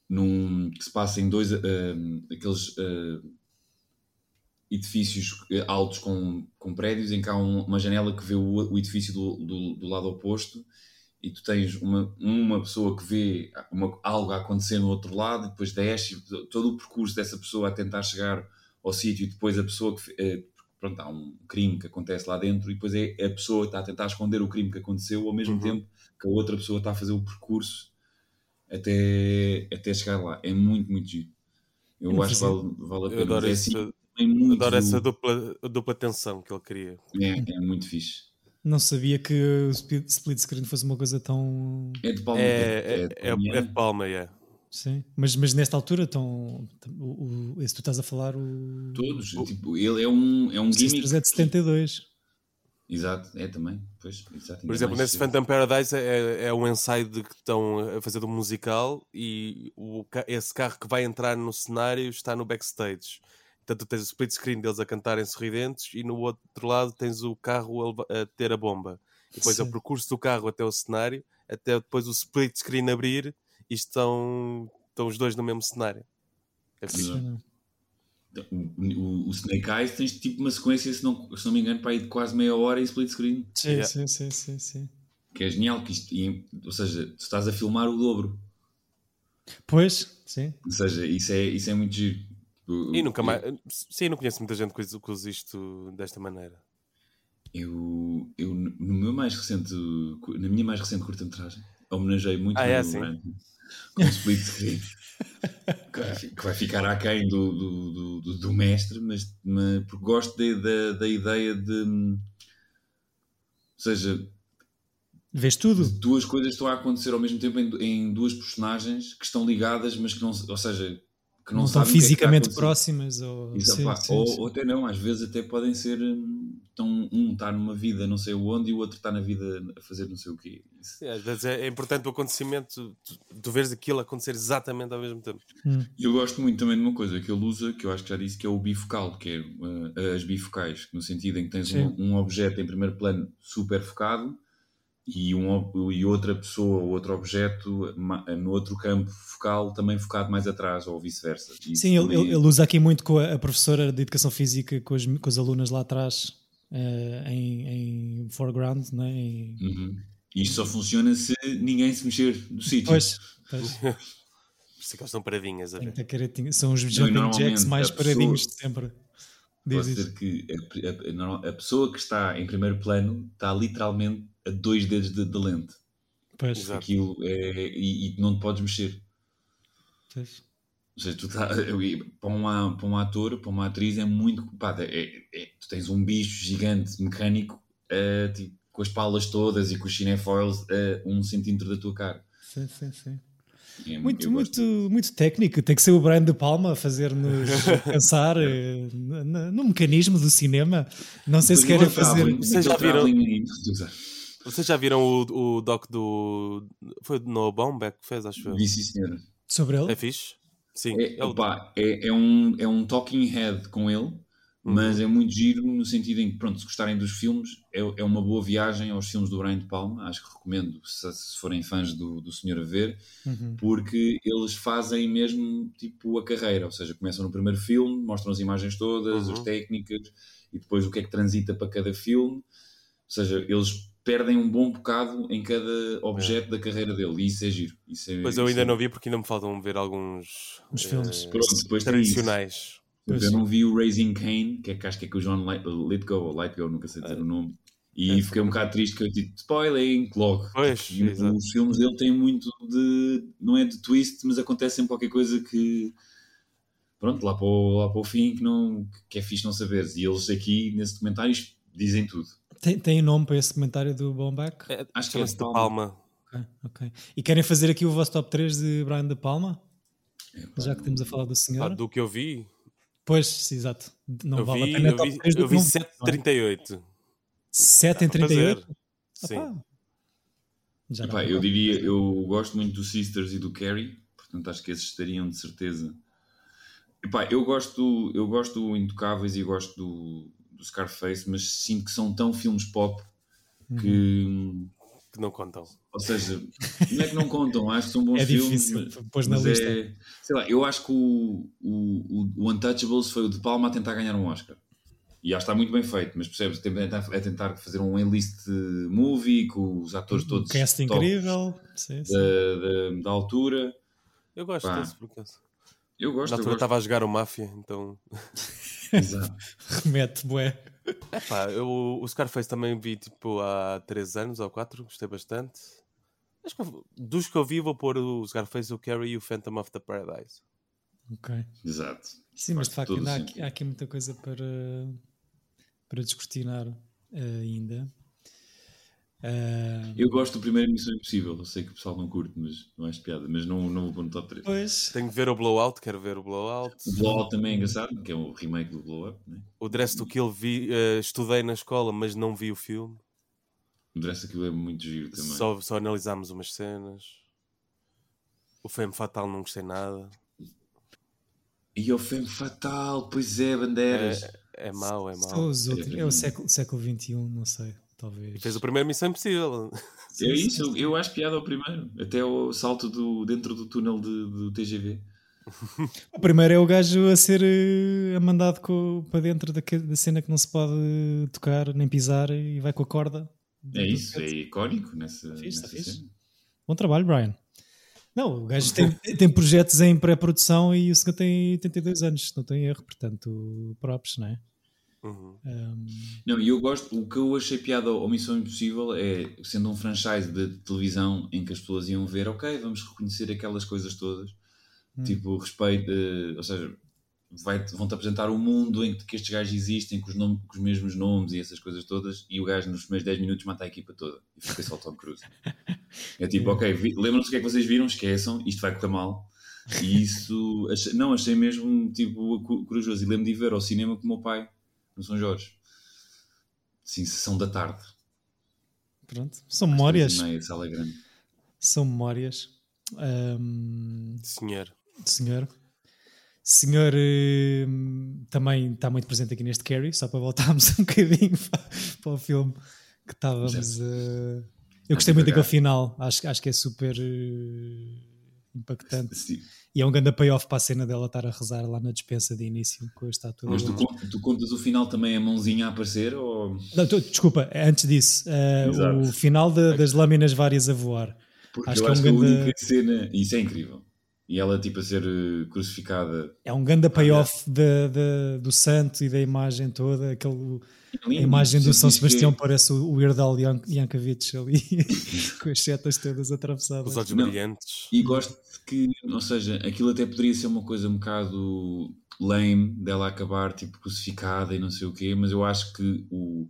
[SPEAKER 2] num, que se passa em dois eh, aqueles eh, edifícios eh, altos com, com prédios em que há um- uma janela que vê o, o edifício do, do, do lado oposto e tu tens uma, uma pessoa que vê uma- algo a acontecer no outro lado e depois desce todo o percurso dessa pessoa a tentar chegar ao sítio e depois a pessoa que eh, pronto, há um crime que acontece lá dentro e depois é a pessoa que está a tentar esconder o crime que aconteceu ao mesmo
[SPEAKER 3] Uhum.
[SPEAKER 2] tempo que a outra pessoa está a fazer o percurso até, até chegar lá. É muito, muito giro. Eu,
[SPEAKER 1] Eu
[SPEAKER 2] acho que vale, vale a
[SPEAKER 3] Eu
[SPEAKER 2] pena.
[SPEAKER 3] adoro,
[SPEAKER 2] Mas é
[SPEAKER 3] esse,
[SPEAKER 2] assim, muito,
[SPEAKER 3] adoro essa dupla, dupla tensão que ele queria.
[SPEAKER 2] é, é muito fixe.
[SPEAKER 1] Não sabia que o split screen fosse uma coisa tão.
[SPEAKER 2] É de Palma.
[SPEAKER 3] É, é, é, é de Palma, é.
[SPEAKER 1] Sim. Mas, mas nesta altura, tão, o, o, esse tu estás a falar, o.
[SPEAKER 2] Todos. Tipo, ele é um, é um
[SPEAKER 1] o
[SPEAKER 2] gimmick.
[SPEAKER 1] É de 72.
[SPEAKER 2] Exato, é também. Pois, exato,
[SPEAKER 3] Por exemplo, nesse. Phantom Paradise é, é um ensaio de que estão a fazer um musical e o, esse carro que vai entrar no cenário está no backstage. Portanto, tu tens o split screen deles a cantarem sorridentes e no outro lado tens o carro a ter a bomba. E depois é o
[SPEAKER 1] Sim.
[SPEAKER 3] percurso do carro até o cenário, até depois o split screen abrir e estão, estão os dois no mesmo cenário. É fixe.
[SPEAKER 2] Exato. O, o, o Snake Eyes tens tipo uma sequência, se não, se não me engano, para aí de quase meia hora em split screen.
[SPEAKER 1] Sim,
[SPEAKER 3] Yeah.
[SPEAKER 1] sim, sim, sim, sim.
[SPEAKER 2] Que é genial, que isto, e- ou seja, tu estás a filmar o dobro.
[SPEAKER 1] Pois, sim.
[SPEAKER 2] Ou seja, isso é, isso é muito giro. O-
[SPEAKER 3] E nunca
[SPEAKER 2] eu-
[SPEAKER 3] mais. Sim, não conheço muita gente que usa- que usa isto desta maneira.
[SPEAKER 2] Eu, eu, no meu mais recente, na minha mais recente curta-metragem, homenageei muito
[SPEAKER 3] Ah, é
[SPEAKER 2] o
[SPEAKER 3] assim?
[SPEAKER 2] Com o split screen. que, vai, ficar aquém do, do, do, do, mestre, mas, mas porque gosto de- da, da ideia de. Ou seja,
[SPEAKER 1] Vês tudo.
[SPEAKER 2] duas coisas estão a acontecer ao mesmo tempo em, em duas personagens que estão ligadas, mas que não. Ou seja, que não,
[SPEAKER 1] Não, estão
[SPEAKER 2] o que é que
[SPEAKER 1] fisicamente próximas. Ou, sim,
[SPEAKER 2] pá,
[SPEAKER 1] sim,
[SPEAKER 2] ou,
[SPEAKER 1] sim.
[SPEAKER 2] ou até não, às vezes até podem ser hum, estão, um está numa vida não sei onde e o outro está na vida a fazer não sei o quê.
[SPEAKER 3] É, às vezes é, é importante o acontecimento, tu, tu veres aquilo acontecer exatamente ao mesmo tempo.
[SPEAKER 2] E eu gosto muito também de uma coisa que ele usa, que eu acho que já disse, que é o bifocal, que é uh, as bifocais, no sentido em que tens um, um, objeto em primeiro plano super focado e, um, e outra pessoa, outro objeto no outro campo focal também focado mais atrás ou vice-versa.
[SPEAKER 1] Sim, ele, ele, usa aqui muito com a, a, professora de Educação Física, com as, com as alunas lá atrás, uh, em, em foreground, não é? Em...
[SPEAKER 2] Uhum. E isto só funciona se ninguém se mexer do sítio.
[SPEAKER 1] Pois, pois.
[SPEAKER 3] Por isso é que eles estão paradinhas a ver.
[SPEAKER 1] São os jumping jacks mais paradinhos de sempre.
[SPEAKER 2] Pode ser que a, a, a, pessoa que está em primeiro plano está literalmente a dois dedos de, de lente.
[SPEAKER 1] Pois.
[SPEAKER 2] Aquilo é, e, e, não te podes mexer.
[SPEAKER 1] Pois.
[SPEAKER 2] Ou seja, tu tá, para, uma, para um ator, para uma atriz, é muito. Pá, é, é, tu tens um bicho gigante mecânico uh, tipo, com as palas todas e com os cinefoils a uh, um centímetro da tua cara.
[SPEAKER 1] Sim, sim, sim. É, muito, muito, muito técnico. Tem que ser o Brian De Palma a fazer-nos pensar eh, no, no, mecanismo do cinema. Não sei se querem fazer.
[SPEAKER 3] Vocês já viram, vocês já viram o, o doc do. Foi do Noah Baumbach que fez, acho eu.
[SPEAKER 2] Vi, sim, senhora.
[SPEAKER 1] Sobre ele?
[SPEAKER 3] É fixe? Sim.
[SPEAKER 2] É, é, opa, é, é, um, é um talking head com ele mas é muito giro no sentido em que, pronto, se gostarem dos filmes, é, é uma boa viagem aos filmes do Brian De Palma, acho que recomendo, se, se forem fãs do, do Senhor a Ver,
[SPEAKER 1] uhum.
[SPEAKER 2] porque eles fazem mesmo, tipo, a carreira, ou seja, começam no primeiro filme, mostram as imagens todas,
[SPEAKER 3] uhum.
[SPEAKER 2] as técnicas, e depois o que é que transita para cada filme, ou seja, eles perdem um bom bocado em cada objeto é. da carreira dele, e isso é giro. Isso é,
[SPEAKER 3] pois eu ainda é... não vi porque ainda me faltam ver alguns
[SPEAKER 1] Os filmes
[SPEAKER 3] eh,
[SPEAKER 2] pronto, depois
[SPEAKER 3] tradicionais.
[SPEAKER 2] Pois eu não vi o Raising Kane, que é que acho que é com o John Lithgow, ou Lightgo, nunca sei dizer é. o nome. E é, fiquei um bocado triste que eu tipo, spoiling, logo.
[SPEAKER 3] Pois,
[SPEAKER 2] e os filmes dele têm muito de. não é de twist, mas acontece sempre qualquer coisa que. Pronto, lá para o, lá para o fim que, não, que é fixe não saberes. E eles aqui, nesse documentário, dizem tudo.
[SPEAKER 1] Tem, tem nome para esse comentário do Bombac?
[SPEAKER 3] É, acho que é de Palma. Palma.
[SPEAKER 1] Okay, ok. E querem fazer aqui o vosso top 3 de Brian De Palma? É, Já que temos a falar do senhor.
[SPEAKER 3] Ah, do que eu vi,
[SPEAKER 1] Pois, exato. Não
[SPEAKER 3] eu
[SPEAKER 1] vale
[SPEAKER 3] vi,
[SPEAKER 1] a pena
[SPEAKER 3] eu vi, eu vi 7,38.
[SPEAKER 1] 7 em 38?
[SPEAKER 3] Sim.
[SPEAKER 1] Opa. Já
[SPEAKER 2] Epá, eu diria, eu gosto muito do Sisters e do Carrie, portanto acho que esses estariam de certeza. Epá, eu gosto, eu gosto do Intocáveis e gosto do, do Scarface, mas sinto que são tão filmes pop que,
[SPEAKER 1] Uhum.
[SPEAKER 3] Que não contam.
[SPEAKER 2] ou seja, não é que não contam, acho que são bons
[SPEAKER 1] É
[SPEAKER 2] filmes,
[SPEAKER 1] difícil,
[SPEAKER 2] mas,
[SPEAKER 1] na
[SPEAKER 2] mas
[SPEAKER 1] lista.
[SPEAKER 2] é, sei lá, eu acho que o, o, o Untouchables foi o de Palma a tentar ganhar um Oscar. E acho que está muito bem feito, mas percebes? É tentar, é tentar fazer um A-list movie com os atores todos
[SPEAKER 1] Um cast incrível. Sim, sim.
[SPEAKER 2] da, da, da altura.
[SPEAKER 3] Eu gosto
[SPEAKER 2] Pá.
[SPEAKER 3] desse, por acaso.
[SPEAKER 2] Eu gosto,
[SPEAKER 3] Na
[SPEAKER 2] eu
[SPEAKER 3] altura
[SPEAKER 2] gosto.
[SPEAKER 3] estava a jogar o Máfia, então.
[SPEAKER 2] Exato.
[SPEAKER 1] Remete, bué.
[SPEAKER 3] Epá, eu, o Scarface também vi tipo há 3 anos ou 4, gostei bastante. Acho que eu- dos que eu vi, vou pôr o Scarface, o Carrie e o Phantom of the Paradise.
[SPEAKER 1] Ok.
[SPEAKER 2] Exato.
[SPEAKER 1] Sim, mas de facto ainda há há aqui muita coisa para, para descortinar eh, ainda. Ah,
[SPEAKER 2] Eu gosto do primeiro Missão Impossível. Eu sei que o pessoal não curte, mas não acho piada. Mas não, não vou pôr no top 3.
[SPEAKER 1] pois,
[SPEAKER 3] Tenho que ver o Blowout, quero ver o Blowout.
[SPEAKER 2] O Blowout também é engraçado, que é o remake do Blowout. Né?
[SPEAKER 3] O Dress to Kill vi, eh, estudei na escola, mas não vi o filme.
[SPEAKER 2] O resto aquilo é muito giro também.
[SPEAKER 3] Só, só analisámos umas cenas. O Femme Fatal não gostei nada.
[SPEAKER 2] E o Femme Fatal, pois é, bandeiras.
[SPEAKER 3] É, é mau, é mau.
[SPEAKER 1] outros. É o século, século XXI, não sei, talvez.
[SPEAKER 3] Fez o primeiro Missão Impossível.
[SPEAKER 2] É isso, eu, eu acho piada ao primeiro. Até o salto do, dentro do túnel de- do TGV.
[SPEAKER 1] O primeiro é o gajo a ser eh, mandado co- para dentro daque- da cena que não se pode tocar nem pisar e vai com a corda.
[SPEAKER 2] É isso, é icónico nessa,
[SPEAKER 1] Fixe,
[SPEAKER 2] nessa cena.
[SPEAKER 1] Bom trabalho, Brian. Não, o gajo tem, tem projetos em pré-produção e o senhor tem 82 anos, se não tem erro, portanto, props, não é?
[SPEAKER 3] Uhum.
[SPEAKER 1] Um,
[SPEAKER 2] Não, e eu gosto, o que eu achei piada ao Missão Impossível é, sendo um franchise de televisão em que as pessoas iam ver, ok, vamos reconhecer aquelas coisas todas, tipo, respeito, eh, ou seja, vão-te apresentar um mundo em que, estes gajos existem, com os, nom- com os mesmos nomes e essas coisas todas, e o gajo nos primeiros 10 minutos mata a equipa toda, e fica só o Tom Cruise. É tipo, ok, lembram-se o que é que vocês viram, esqueçam, isto vai correr mal. E isso, achei- não, achei mesmo tipo corajoso. E lembro de ir ver ao cinema com o meu pai, no São Jorge. Sim, sessão da tarde.
[SPEAKER 1] Pronto, são memórias.
[SPEAKER 2] Meia, sala grande.
[SPEAKER 1] São memórias. Um,
[SPEAKER 3] Senhor.
[SPEAKER 1] senhor. Senhor também está muito presente aqui neste Carrie, só para voltarmos um bocadinho para, o filme que estávamos. eh, eu gostei muito daquele final, acho, acho que é super eh, impactante.
[SPEAKER 2] Sim.
[SPEAKER 1] E é um grande payoff para a cena dela estar a rezar lá na dispensa de início com a estátua.
[SPEAKER 2] Mas tu, tu contas o final também a mãozinha a aparecer? Ou...
[SPEAKER 1] Não, tu- desculpa, antes disso,
[SPEAKER 2] Exato.
[SPEAKER 1] o final da- das lâminas várias a voar.
[SPEAKER 2] Porque
[SPEAKER 1] Acho
[SPEAKER 2] eu
[SPEAKER 1] que é um
[SPEAKER 2] acho que a única cena. Isso é incrível. E ela, tipo, a ser eh, crucificada.
[SPEAKER 1] É um grande payoff da- da- do santo e da imagem toda. Aquele, a imagem do São
[SPEAKER 2] diz que-
[SPEAKER 1] Sebastião parece o Weird Al Yan- Yankovic ali, com as setas todas atravessadas.
[SPEAKER 3] Os olhos
[SPEAKER 2] Não.
[SPEAKER 3] brilhantes.
[SPEAKER 2] E gosto de que, ou seja, aquilo até poderia ser uma coisa um bocado lame dela acabar tipo crucificada e não sei o quê, mas eu acho que o,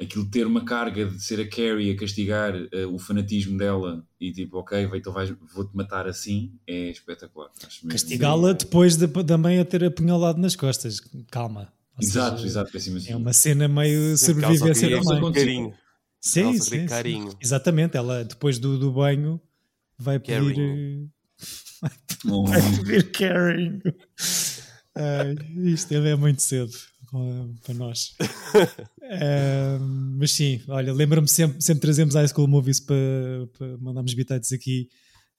[SPEAKER 2] aquilo ter uma carga de ser a Carrie a castigar eh, o fanatismo dela e tipo, ok, vai, então vais, vou-te matar assim, é espetacular.
[SPEAKER 1] Castigá-la depois de, também a ter apunhalado nas costas. Calma.
[SPEAKER 2] Exato,
[SPEAKER 1] seja,
[SPEAKER 2] exato, péssimo assim.
[SPEAKER 1] É uma cena meio sobrevivência
[SPEAKER 3] queria
[SPEAKER 1] também.
[SPEAKER 3] carinho.
[SPEAKER 1] Sim, sim, sim.
[SPEAKER 3] carinho.
[SPEAKER 1] Exatamente, ela depois do, do banho vai pedir.
[SPEAKER 3] Carinho.
[SPEAKER 1] eh, Vai pedir caring. Isto ainda é muito cedo uh, para nós. Mas sim, olha, lembro-me sempre, sempre trazemos High School Movies para, para mandarmos bitites aqui.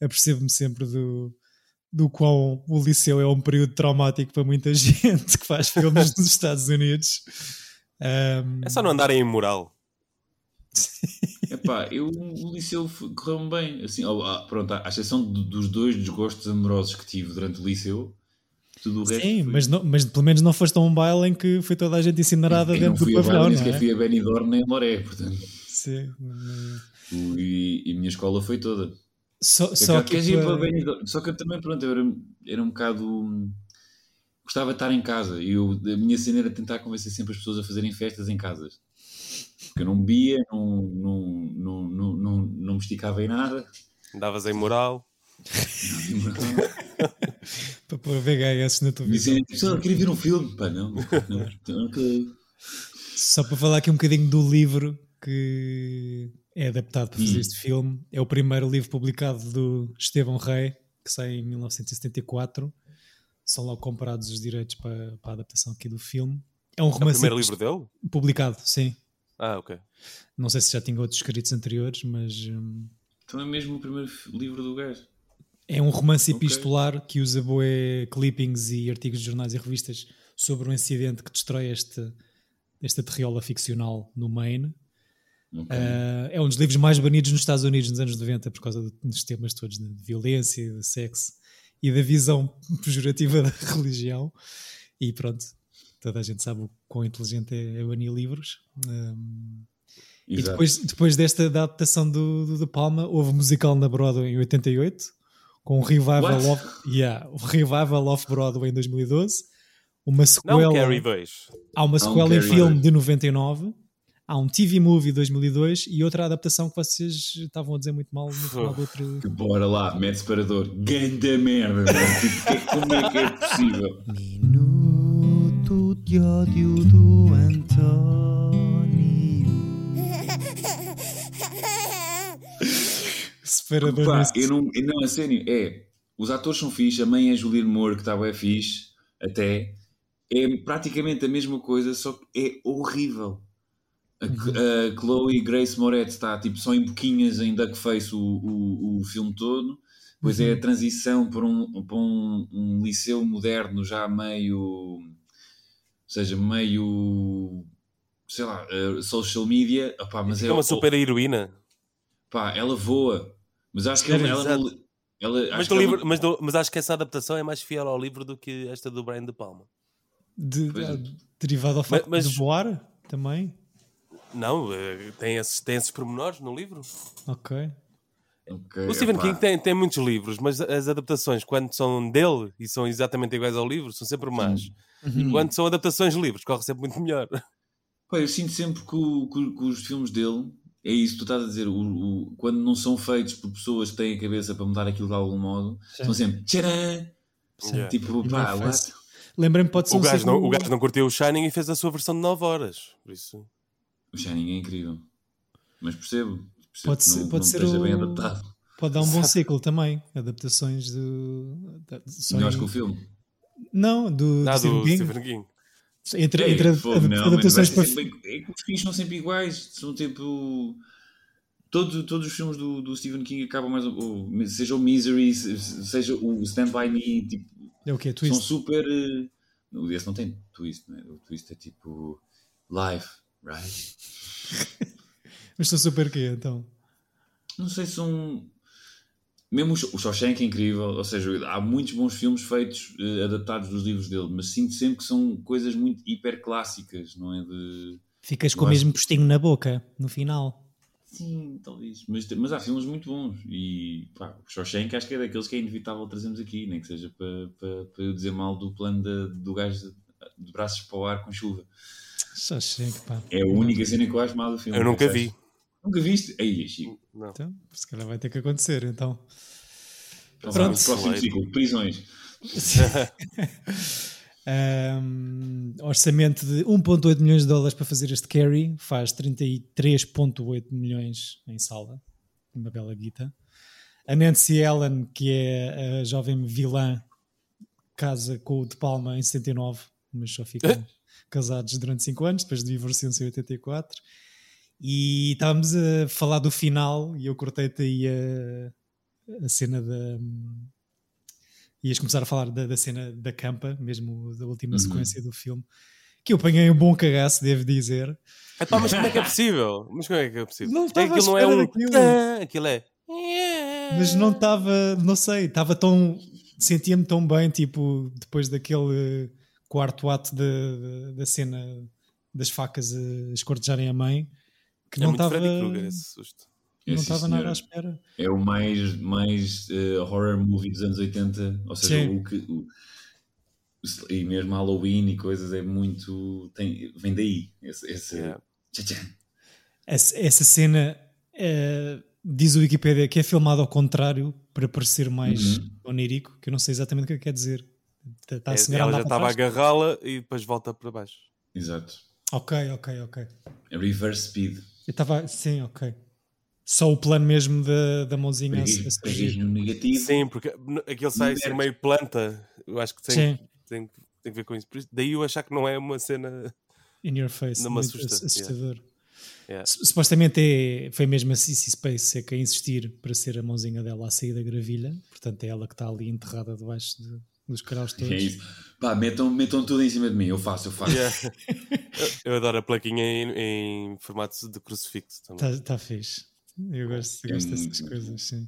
[SPEAKER 1] Apercebo-me sempre do, do quão o liceu é um período traumático para muita gente que faz filmes nos Estados Unidos. Um,
[SPEAKER 3] É só não andarem em moral.
[SPEAKER 2] Epá, eu, o liceu correu-me bem. Assim, ah, pronto, à exceção do- dos dois desgostos amorosos que tive durante o liceu, tudo o resto.
[SPEAKER 1] Sim,
[SPEAKER 2] foi-
[SPEAKER 1] mas, não- mas pelo menos não foste a um baile em que foi toda a gente incinerada
[SPEAKER 2] Eu
[SPEAKER 1] dentro do pavilhão.
[SPEAKER 2] baile, nem
[SPEAKER 1] não é?
[SPEAKER 2] fui a Benidorm nem a Loré, portanto.
[SPEAKER 1] Sim,
[SPEAKER 2] E, e a minha escola foi toda.
[SPEAKER 1] Só, só
[SPEAKER 2] que
[SPEAKER 1] que
[SPEAKER 2] para
[SPEAKER 1] para-
[SPEAKER 2] Benidorm. Só que eu também, pronto, eu era, era um bocado. hum, Gostava de estar em casa. E eu, a minha cena era tentar convencer sempre as pessoas a fazerem festas em casas. Porque eu não bebia, não, não, não, não, não, não me esticava em nada.
[SPEAKER 3] Andavas em moral.
[SPEAKER 1] para pôr VHS na televisão.
[SPEAKER 2] Dizem, pessoal, eu queria ver um filme. Pá, não. não, não.
[SPEAKER 1] Só para falar aqui um bocadinho do livro que é adaptado para fazer
[SPEAKER 2] Hum.
[SPEAKER 1] este filme. É o primeiro livro publicado do Estevão Rey, que sai em 1974. São logo comparados os direitos para, para a adaptação aqui do filme. É um
[SPEAKER 3] É o
[SPEAKER 1] romance
[SPEAKER 3] primeiro livro dele?
[SPEAKER 1] publicado, sim.
[SPEAKER 3] Ah, ok.
[SPEAKER 1] Não sei se já tinha outros escritos anteriores, mas hum,
[SPEAKER 2] Então é mesmo o primeiro livro do gajo.
[SPEAKER 1] É um romance epistolar que usa boé clippings e artigos de jornais e revistas sobre um incidente que destrói esta, esta terriola ficcional no Maine. Ah, é um dos livros mais banidos nos Estados Unidos nos anos 90 por causa do- dos temas todos de violência, de sexo e da visão pejorativa da religião. E pronto, toda a gente sabe o quão inteligente é, é banir livros. Um, e depois, depois desta adaptação do, do De Palma, houve um musical na Broadway em 88, com um revival,
[SPEAKER 2] What?
[SPEAKER 1] of, yeah, um revival of Broadway em 2012, uma
[SPEAKER 3] Não,
[SPEAKER 1] sequela,
[SPEAKER 3] Carrie 2.
[SPEAKER 1] há uma
[SPEAKER 2] Há um
[SPEAKER 1] sequela em filme de 99, há um TV movie de 2002 e outra adaptação que vocês estavam a dizer muito mal no final do outro.
[SPEAKER 2] Que Bora lá, mete separador. Ganda merda. Tipo, que- como é que é possível?
[SPEAKER 1] Minuto de ódio do António. Separador nesse-
[SPEAKER 2] eu não, eu não, a sério, é. Os atores são fixe, a mãe é Julianne Moore, que está bem fixe, até. É praticamente a mesma coisa, só que é horrível. A,
[SPEAKER 1] Uhum.
[SPEAKER 2] a Chloe Grace Moretz está tipo só em boquinhas em duckface o, o, o filme todo. Depois é a
[SPEAKER 1] Uhum.
[SPEAKER 2] transição para um, para um, um liceu moderno já meio. Ou seja, meio. sei lá, eh, social media. Opá, mas
[SPEAKER 3] É
[SPEAKER 2] é
[SPEAKER 3] uma super heroína.
[SPEAKER 2] Pá, ela voa. Mas acho que
[SPEAKER 3] Sério?
[SPEAKER 2] ela, ela,
[SPEAKER 3] Mas,
[SPEAKER 2] acho
[SPEAKER 3] do
[SPEAKER 2] que
[SPEAKER 3] livro,
[SPEAKER 2] ela-
[SPEAKER 3] mas, do- mas acho que essa adaptação é mais fiel ao livro do que esta do Brian De Palma.
[SPEAKER 1] de-
[SPEAKER 2] Pois é.
[SPEAKER 1] derivado ao facto
[SPEAKER 3] mas-
[SPEAKER 1] de voar também.
[SPEAKER 3] Não, eh, tem esses, tem esses pormenores no livro.
[SPEAKER 1] Ok.
[SPEAKER 2] Ok,
[SPEAKER 3] O Stephen
[SPEAKER 2] epá.
[SPEAKER 3] King tem, tem muitos livros, mas as adaptações, quando são dele e são exatamente iguais ao livro, são sempre más.
[SPEAKER 1] Uhum.
[SPEAKER 3] E quando são adaptações de livros, corre sempre muito melhor.
[SPEAKER 2] Pá, eu sinto sempre que, o- que- que os filmes dele, é isso que tu estás a dizer, o, o- quando não são feitos por pessoas que têm a cabeça para mudar aquilo de algum modo,
[SPEAKER 1] Sim.
[SPEAKER 2] são sempre tcharam!
[SPEAKER 3] Yeah.
[SPEAKER 2] Tipo,
[SPEAKER 1] E
[SPEAKER 2] pá,
[SPEAKER 1] faz- Lembrem-me, pode ser
[SPEAKER 3] O
[SPEAKER 1] um
[SPEAKER 3] gajo, não, o gajo não curtiu o Shining e fez a sua versão de 9 horas. Por isso.
[SPEAKER 2] O Shining é incrível. Mas percebo. percebo
[SPEAKER 1] Pode
[SPEAKER 2] que
[SPEAKER 1] ser,
[SPEAKER 2] não,
[SPEAKER 1] pode
[SPEAKER 2] não
[SPEAKER 1] ser
[SPEAKER 2] esteja
[SPEAKER 1] o...
[SPEAKER 2] bem adaptado.
[SPEAKER 1] Pode dar um bom ciclo também. Adaptações do.
[SPEAKER 2] Melhores que o filme.
[SPEAKER 1] Não, do,
[SPEAKER 3] Ah,
[SPEAKER 1] do Stephen
[SPEAKER 3] do
[SPEAKER 1] King.
[SPEAKER 3] Stephen King.
[SPEAKER 1] Entre,
[SPEAKER 2] Ei,
[SPEAKER 1] entre a-
[SPEAKER 2] não,
[SPEAKER 1] adaptações para.
[SPEAKER 2] sempre- é que os filmes são sempre iguais. São tipo. Todos, todos os filmes do, do Stephen King acabam mais. ou- seja o Misery, se- seja o Stand By Me, tipo,
[SPEAKER 1] É o quê?
[SPEAKER 2] são
[SPEAKER 1] Twist?
[SPEAKER 2] super. eh, o Esse não tem twist, não é? O twist é tipo. Life, right?
[SPEAKER 1] Mas são super quê, então?
[SPEAKER 2] Não sei se são. Mesmo o Sh- o Shawshank é incrível, ou seja, há muitos bons filmes feitos eh, adaptados dos livros dele, mas sinto sempre que são coisas muito hiper clássicas, não é? De.
[SPEAKER 1] Ficas com o mesmo gostinho na boca, no final.
[SPEAKER 2] Sim, talvez. Mas, mas há filmes muito bons. E pá, o Shawshank acho que é daqueles que é inevitável trazermos aqui, nem que seja para, para, para eu dizer mal do plano da- do gajo de, de braços para o ar com chuva.
[SPEAKER 1] Só chega, pá.
[SPEAKER 2] É a única cena que eu acho mal do filme.
[SPEAKER 3] Eu nunca
[SPEAKER 2] Sabes?
[SPEAKER 3] vi.
[SPEAKER 2] Nunca viste? Aí, Chico.
[SPEAKER 3] Não.
[SPEAKER 1] Então, se calhar vai ter que acontecer, então.
[SPEAKER 2] Pronto.
[SPEAKER 1] Pronto.
[SPEAKER 2] Próximo ciclo, prisões.
[SPEAKER 1] Um, orçamento de 1.8 milhões de dólares para fazer este carry faz 33.8 milhões em sala uma bela guita a Nancy Allen que é a jovem vilã casa com o De Palma em 79 mas só ficam casados durante 5 anos depois divorciam-se em 84 e estávamos a falar do final e eu cortei-te aí a, a cena da ias começar a falar da, da cena da campa, mesmo da última
[SPEAKER 2] Uhum.
[SPEAKER 1] sequência do filme, que eu apanhei um bom cagaço, devo dizer.
[SPEAKER 3] Epá, mas como é que é possível? Mas como é que é possível?
[SPEAKER 1] Não
[SPEAKER 3] É
[SPEAKER 1] estava à
[SPEAKER 3] aquilo não é um.
[SPEAKER 1] daquilo.
[SPEAKER 3] Ah, Aquilo é.
[SPEAKER 1] Mas não estava, não sei, estava tão. Sentia-me tão bem, tipo, depois daquele quarto ato da, da, da cena das facas a escortejarem a mãe, que
[SPEAKER 3] É
[SPEAKER 1] não estava.
[SPEAKER 3] Esse susto.
[SPEAKER 2] É,
[SPEAKER 1] Não estava nada à espera.
[SPEAKER 2] É o mais, mais eh, horror movie dos anos 80, ou seja,
[SPEAKER 1] Sim.
[SPEAKER 2] o que. o- e mesmo Halloween e coisas é muito. Tem, vem daí. Esse, esse
[SPEAKER 3] Yeah.
[SPEAKER 1] Essa, essa cena eh, diz o Wikipedia que é filmado ao contrário para parecer mais
[SPEAKER 2] Uhum.
[SPEAKER 1] onírico, que eu não sei exatamente o que é que quer dizer. Está a
[SPEAKER 3] É, ela já estava a agarrá-la e depois volta para baixo.
[SPEAKER 2] Exato.
[SPEAKER 1] Ok, ok, ok.
[SPEAKER 2] É Reverse Speed.
[SPEAKER 1] Eu estava. Sim, ok. Só o plano mesmo da, da mãozinha a, a
[SPEAKER 2] no negativo.
[SPEAKER 3] Sim, porque aquilo sai assim
[SPEAKER 2] Liberto.
[SPEAKER 3] meio planta. Eu acho que tem,
[SPEAKER 1] Sim.
[SPEAKER 3] tem, tem que ver com isso. Por isso. Daí eu achar que não é uma cena.
[SPEAKER 1] In your face.
[SPEAKER 3] Não me assusta,
[SPEAKER 1] assustador.
[SPEAKER 3] Yeah.
[SPEAKER 1] Su- Supostamente é, foi mesmo a CC Space a insistir para ser a mãozinha dela a sair da gravilha. Portanto, é ela que está ali enterrada debaixo de- dos caraus todos.
[SPEAKER 2] É isso. Pá, metam, metam tudo em cima de mim. Eu faço, eu faço.
[SPEAKER 3] Yeah. eu, eu adoro a plaquinha em, em formato de crucifixo também.
[SPEAKER 1] Está tá fixe. Eu gosto, eu
[SPEAKER 2] É
[SPEAKER 1] gosto dessas coisas, sim.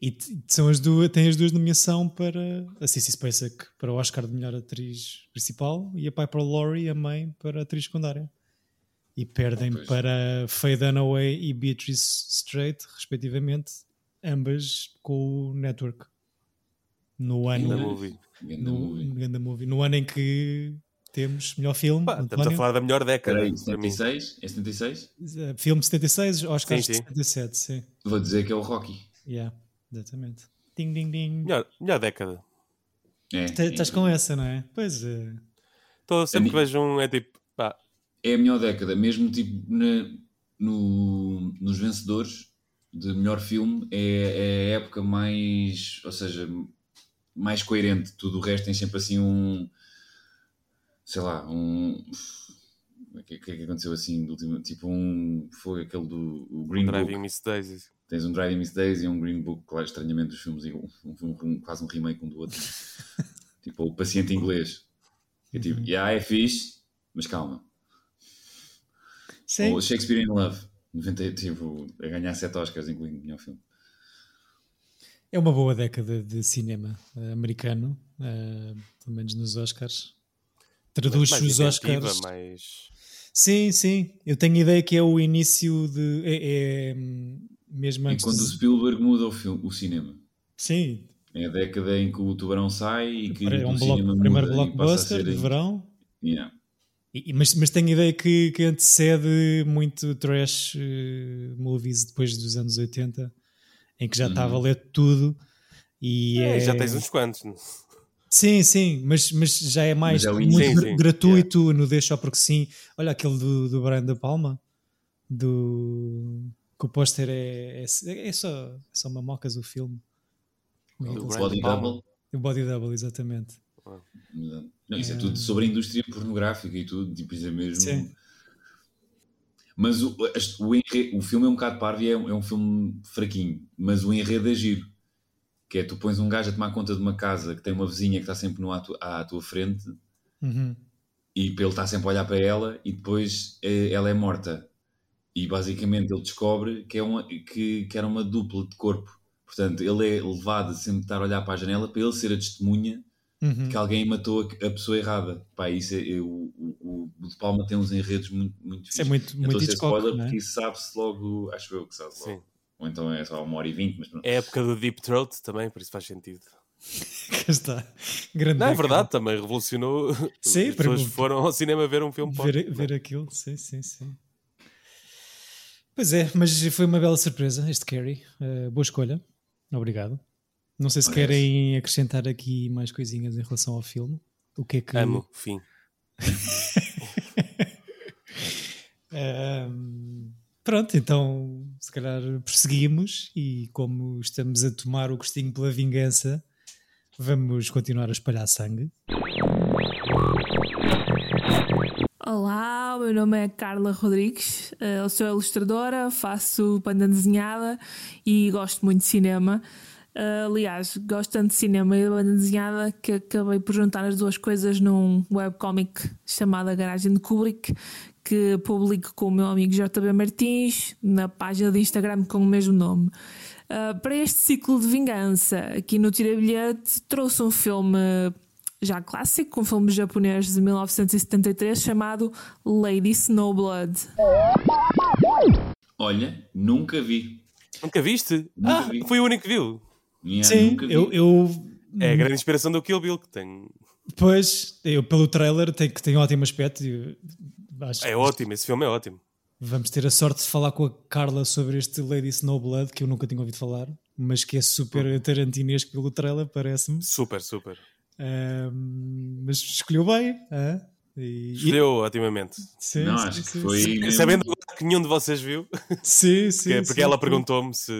[SPEAKER 1] E são as duas, tem as duas nomeação para a Cissy Spacek para o Oscar de melhor atriz principal e a Piper Laurie, a mãe, para a atriz secundária. E perdem
[SPEAKER 2] Pois.
[SPEAKER 1] para Faye Dunaway e Beatrice Straight, respectivamente, ambas com o Network. No ano,
[SPEAKER 3] Da
[SPEAKER 2] Ainda
[SPEAKER 3] movie.
[SPEAKER 2] Ganda
[SPEAKER 1] no,
[SPEAKER 2] movie.
[SPEAKER 1] no Ganda movie. no ano em que temos melhor filme,
[SPEAKER 3] Pá, estamos a falar da melhor década.
[SPEAKER 2] Espera aí,
[SPEAKER 3] para mim.
[SPEAKER 2] 76? É 76?
[SPEAKER 1] Eh, filme 76, Oscar
[SPEAKER 3] Sim, sim.
[SPEAKER 1] 77, sim.
[SPEAKER 2] Vou dizer que é o Rocky.
[SPEAKER 1] Yeah, exatamente. Ding, ding, ding.
[SPEAKER 3] Melhor, melhor década.
[SPEAKER 2] É,
[SPEAKER 1] Estás
[SPEAKER 2] é,
[SPEAKER 1] com essa, não é? Pois é.
[SPEAKER 3] Tô, sempre que vejo um, é tipo, pá,
[SPEAKER 2] é a melhor década, mesmo tipo na- no- nos vencedores de melhor filme, é, é a época mais, ou seja, mais coerente. Tudo o resto tem sempre assim um, sei lá, um. O que, o que é que aconteceu assim? do último, tipo um. Foi aquele do o Green
[SPEAKER 3] Driving
[SPEAKER 2] Book.
[SPEAKER 3] Miss Daisy.
[SPEAKER 2] Tens um Driving Miss Daisy e um Green Book, claro, estranhamente os filmes, um, um- um- quase um remake um do outro. tipo o paciente inglês. É tipo, yeah, é fixe, mas calma.
[SPEAKER 1] Sim.
[SPEAKER 2] Ou Shakespeare in Love, 90, tipo, a ganhar 7 Oscars, incluindo o melhor filme.
[SPEAKER 1] É uma boa década de cinema eh, americano, eh, pelo menos nos Oscars. Traduz
[SPEAKER 3] mais
[SPEAKER 1] os Oscars.
[SPEAKER 3] mais...
[SPEAKER 1] Sim, sim. Eu tenho a ideia que é o início de. É, é, hum, mesmo
[SPEAKER 2] É
[SPEAKER 1] antes.
[SPEAKER 2] quando o Spielberg muda o, filme, o cinema.
[SPEAKER 1] Sim,
[SPEAKER 2] É a década em que o Tubarão sai e que
[SPEAKER 1] é um
[SPEAKER 2] o
[SPEAKER 1] bloco,
[SPEAKER 2] cinema
[SPEAKER 1] primeiro
[SPEAKER 2] muda passa a
[SPEAKER 1] blockbuster
[SPEAKER 2] ser...
[SPEAKER 1] de verão.
[SPEAKER 2] Yeah.
[SPEAKER 1] E- mas, mas tenho a ideia que, que antecede muito trash eh, movies depois dos anos 80, em que já está a
[SPEAKER 2] Uhum.
[SPEAKER 1] valer tudo. E
[SPEAKER 3] É,
[SPEAKER 1] é-
[SPEAKER 3] já tens uns quantos.
[SPEAKER 1] Sim, sim, mas, mas já é mais
[SPEAKER 2] é o
[SPEAKER 1] muito
[SPEAKER 3] Sim, sim.
[SPEAKER 1] gratuito no Deixa só porque sim. Olha aquele do, do Brian da Palma, do que o póster é, é, é, só, é só mamocas o filme.
[SPEAKER 2] É o Body Double.
[SPEAKER 1] O Body Double, exatamente.
[SPEAKER 2] Não, isso é, é tudo sobre a indústria pornográfica e tudo, tipo, isso é mesmo. Sim. Mas o, o, enredo, o filme é um bocado parvo e é, é, um filme fraquinho, mas o enredo é giro. Que é tu pões um gajo a tomar conta de uma casa que tem uma vizinha que está sempre no, à, à tua frente
[SPEAKER 1] uhum.
[SPEAKER 2] e ele está sempre a olhar para ela e depois é, ela é morta. E basicamente ele descobre que, é uma, que, que era uma dupla de corpo. Portanto, ele é levado a sempre estar a olhar para a janela para ele ser a testemunha
[SPEAKER 1] uhum.
[SPEAKER 2] que alguém matou a, a, pessoa errada. Pá, isso é, o, o, o de Palma tem uns enredos muito, muito
[SPEAKER 1] Isso é muito, muito
[SPEAKER 2] a spoiler, é? porque isso sabe-se logo, acho eu que sabe logo. Sim. Ou então é só uma hora e vinte, mas
[SPEAKER 3] É a época do Deep Throat também, por isso faz sentido.
[SPEAKER 1] está. Grande
[SPEAKER 3] não, é verdade, também revolucionou.
[SPEAKER 1] Sim,
[SPEAKER 3] As pessoas foram ao cinema ver um filme
[SPEAKER 1] ver, ver aquilo, sim, sim, sim. Pois é, mas foi uma bela surpresa este Carrie. Uh, boa escolha. Obrigado. Não sei se Parece. querem acrescentar aqui mais coisinhas em relação ao filme. O que é que.
[SPEAKER 3] Amo, fim.
[SPEAKER 1] um, pronto, então se calhar prosseguimos e como estamos a tomar o gostinho pela vingança, vamos continuar a espalhar sangue.
[SPEAKER 10] Olá, o meu nome é Carla Rodrigues, eh, eu sou ilustradora, faço banda desenhada e gosto muito de cinema. Uh, aliás, gosto tanto de cinema e de banda desenhada que acabei por juntar as duas coisas num webcomic chamado A Garagem de Kubrick, que publico com o meu amigo JB Martins na página de Instagram com o mesmo nome. Uh, para este ciclo de vingança, aqui no Tira Bilhete, trouxe um filme já clássico, um filme japonês de 1973 chamado Lady Snowblood.
[SPEAKER 2] Olha, nunca vi.
[SPEAKER 3] Nunca viste? Nunca ah, vi. foi o único que viu.
[SPEAKER 1] Yeah, Sim, eu, eu,
[SPEAKER 3] É a grande inspiração do Kill Bill que tem.
[SPEAKER 1] Pois, eu pelo trailer tem, que tem um ótimo aspecto.
[SPEAKER 3] Acho, é ótimo, esse filme é ótimo.
[SPEAKER 1] Vamos ter a sorte de falar com a Carla sobre este Lady Snowblood, que eu nunca tinha ouvido falar, mas que é super tarantinesco pelo trailer, parece-me.
[SPEAKER 3] Super, super.
[SPEAKER 1] Um, mas escolheu bem. Hein?
[SPEAKER 3] E, Escolheu e... otimamente.
[SPEAKER 1] Sim,
[SPEAKER 2] não,
[SPEAKER 1] sim,
[SPEAKER 2] acho
[SPEAKER 1] sim,
[SPEAKER 2] que foi.
[SPEAKER 3] Sim. Sabendo que nenhum de vocês viu.
[SPEAKER 1] Sim, sim.
[SPEAKER 3] porque, porque ela perguntou-me se,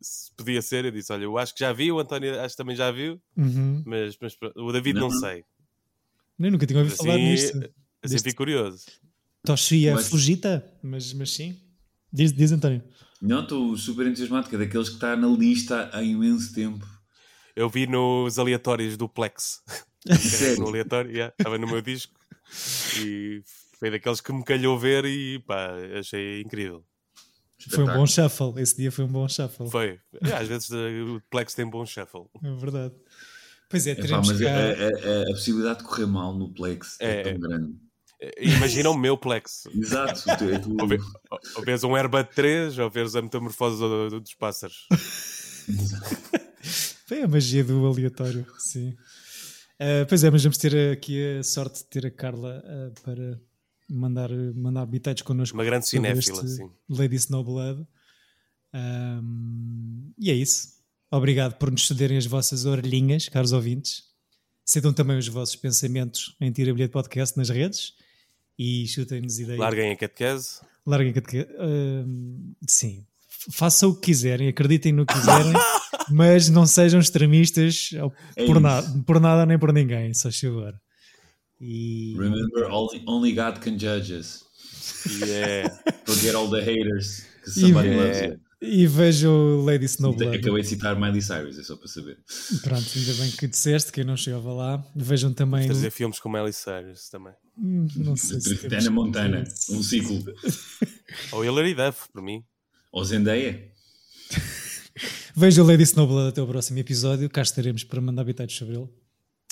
[SPEAKER 3] se, podia ser. Eu disse: Olha, eu acho que já vi, o António acho que também já viu,
[SPEAKER 1] uhum.
[SPEAKER 3] mas, mas, o David não, não sei.
[SPEAKER 1] Nem nunca tinha ouvido
[SPEAKER 3] assim,
[SPEAKER 1] falar nisto.
[SPEAKER 3] Assim Deste... fico curioso.
[SPEAKER 1] Toshia mas... Fujita, mas, mas sim. Diz, diz António.
[SPEAKER 2] Não, estou super entusiasmado, que é daqueles que está na lista há imenso tempo.
[SPEAKER 3] Eu vi nos aleatórios do Plex. no aleatório, yeah, estava no meu disco e foi daqueles que me calhou ver e pá, achei incrível.
[SPEAKER 1] Foi um bom shuffle, esse dia foi um bom shuffle.
[SPEAKER 3] Foi. É, às vezes o Plex tem bom shuffle.
[SPEAKER 1] É verdade. Pois é,
[SPEAKER 2] teremos é, pá, mas cá... a, a, a, possibilidade de correr mal no Plex é, é tão grande.
[SPEAKER 3] É, imagina o meu Plex.
[SPEAKER 2] Exato. Tu,
[SPEAKER 3] ou, vês, ou vês um Airbud 3 ou vês a metamorfose dos pássaros.
[SPEAKER 1] Foi a magia do aleatório, sim. Uh, pois é, mas vamos ter aqui a sorte de ter a Carla uh, para mandar, mandar bitites connosco.
[SPEAKER 3] Uma grande cinéfila, sim.
[SPEAKER 1] Lady Snowblood. Um, e é isso. Obrigado por nos cederem as vossas orelhinhas, caros ouvintes. Cedam também os vossos pensamentos em Tira Bilhete Podcast nas redes e chutem-nos ideias.
[SPEAKER 3] Larguem a catequese.
[SPEAKER 1] Larguem a catequese. Uh, sim. Façam o que quiserem, acreditem no que quiserem. mas não sejam extremistas é por, nada, por nada nem por ninguém, só favor.
[SPEAKER 2] E... Remember, only, only God can judge us.
[SPEAKER 3] Yeah.
[SPEAKER 2] Forget all the haters, because somebody yeah. loves you.
[SPEAKER 1] E vejo Lady Snowblood.
[SPEAKER 2] Acabei de citar Miley Cyrus, é só para saber.
[SPEAKER 1] Pronto, ainda bem que disseste, quem não chegava lá. Vejam também.
[SPEAKER 3] Trazer filmes com Miley Cyrus também.
[SPEAKER 1] Hum, não sei se
[SPEAKER 2] Montana, um ciclo.
[SPEAKER 3] Ou Hilary Duff, para mim.
[SPEAKER 2] Ou Zendaya.
[SPEAKER 1] Veja o Lady Snowblood até o próximo episódio. Cá estaremos para mandar habitats sobre ele.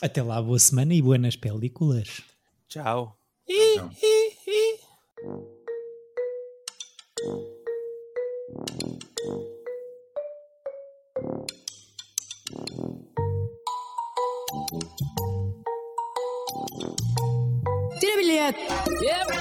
[SPEAKER 1] Até lá, boa semana e buenas películas.
[SPEAKER 3] Tchau.
[SPEAKER 2] Tchau.
[SPEAKER 10] Tira bilhete!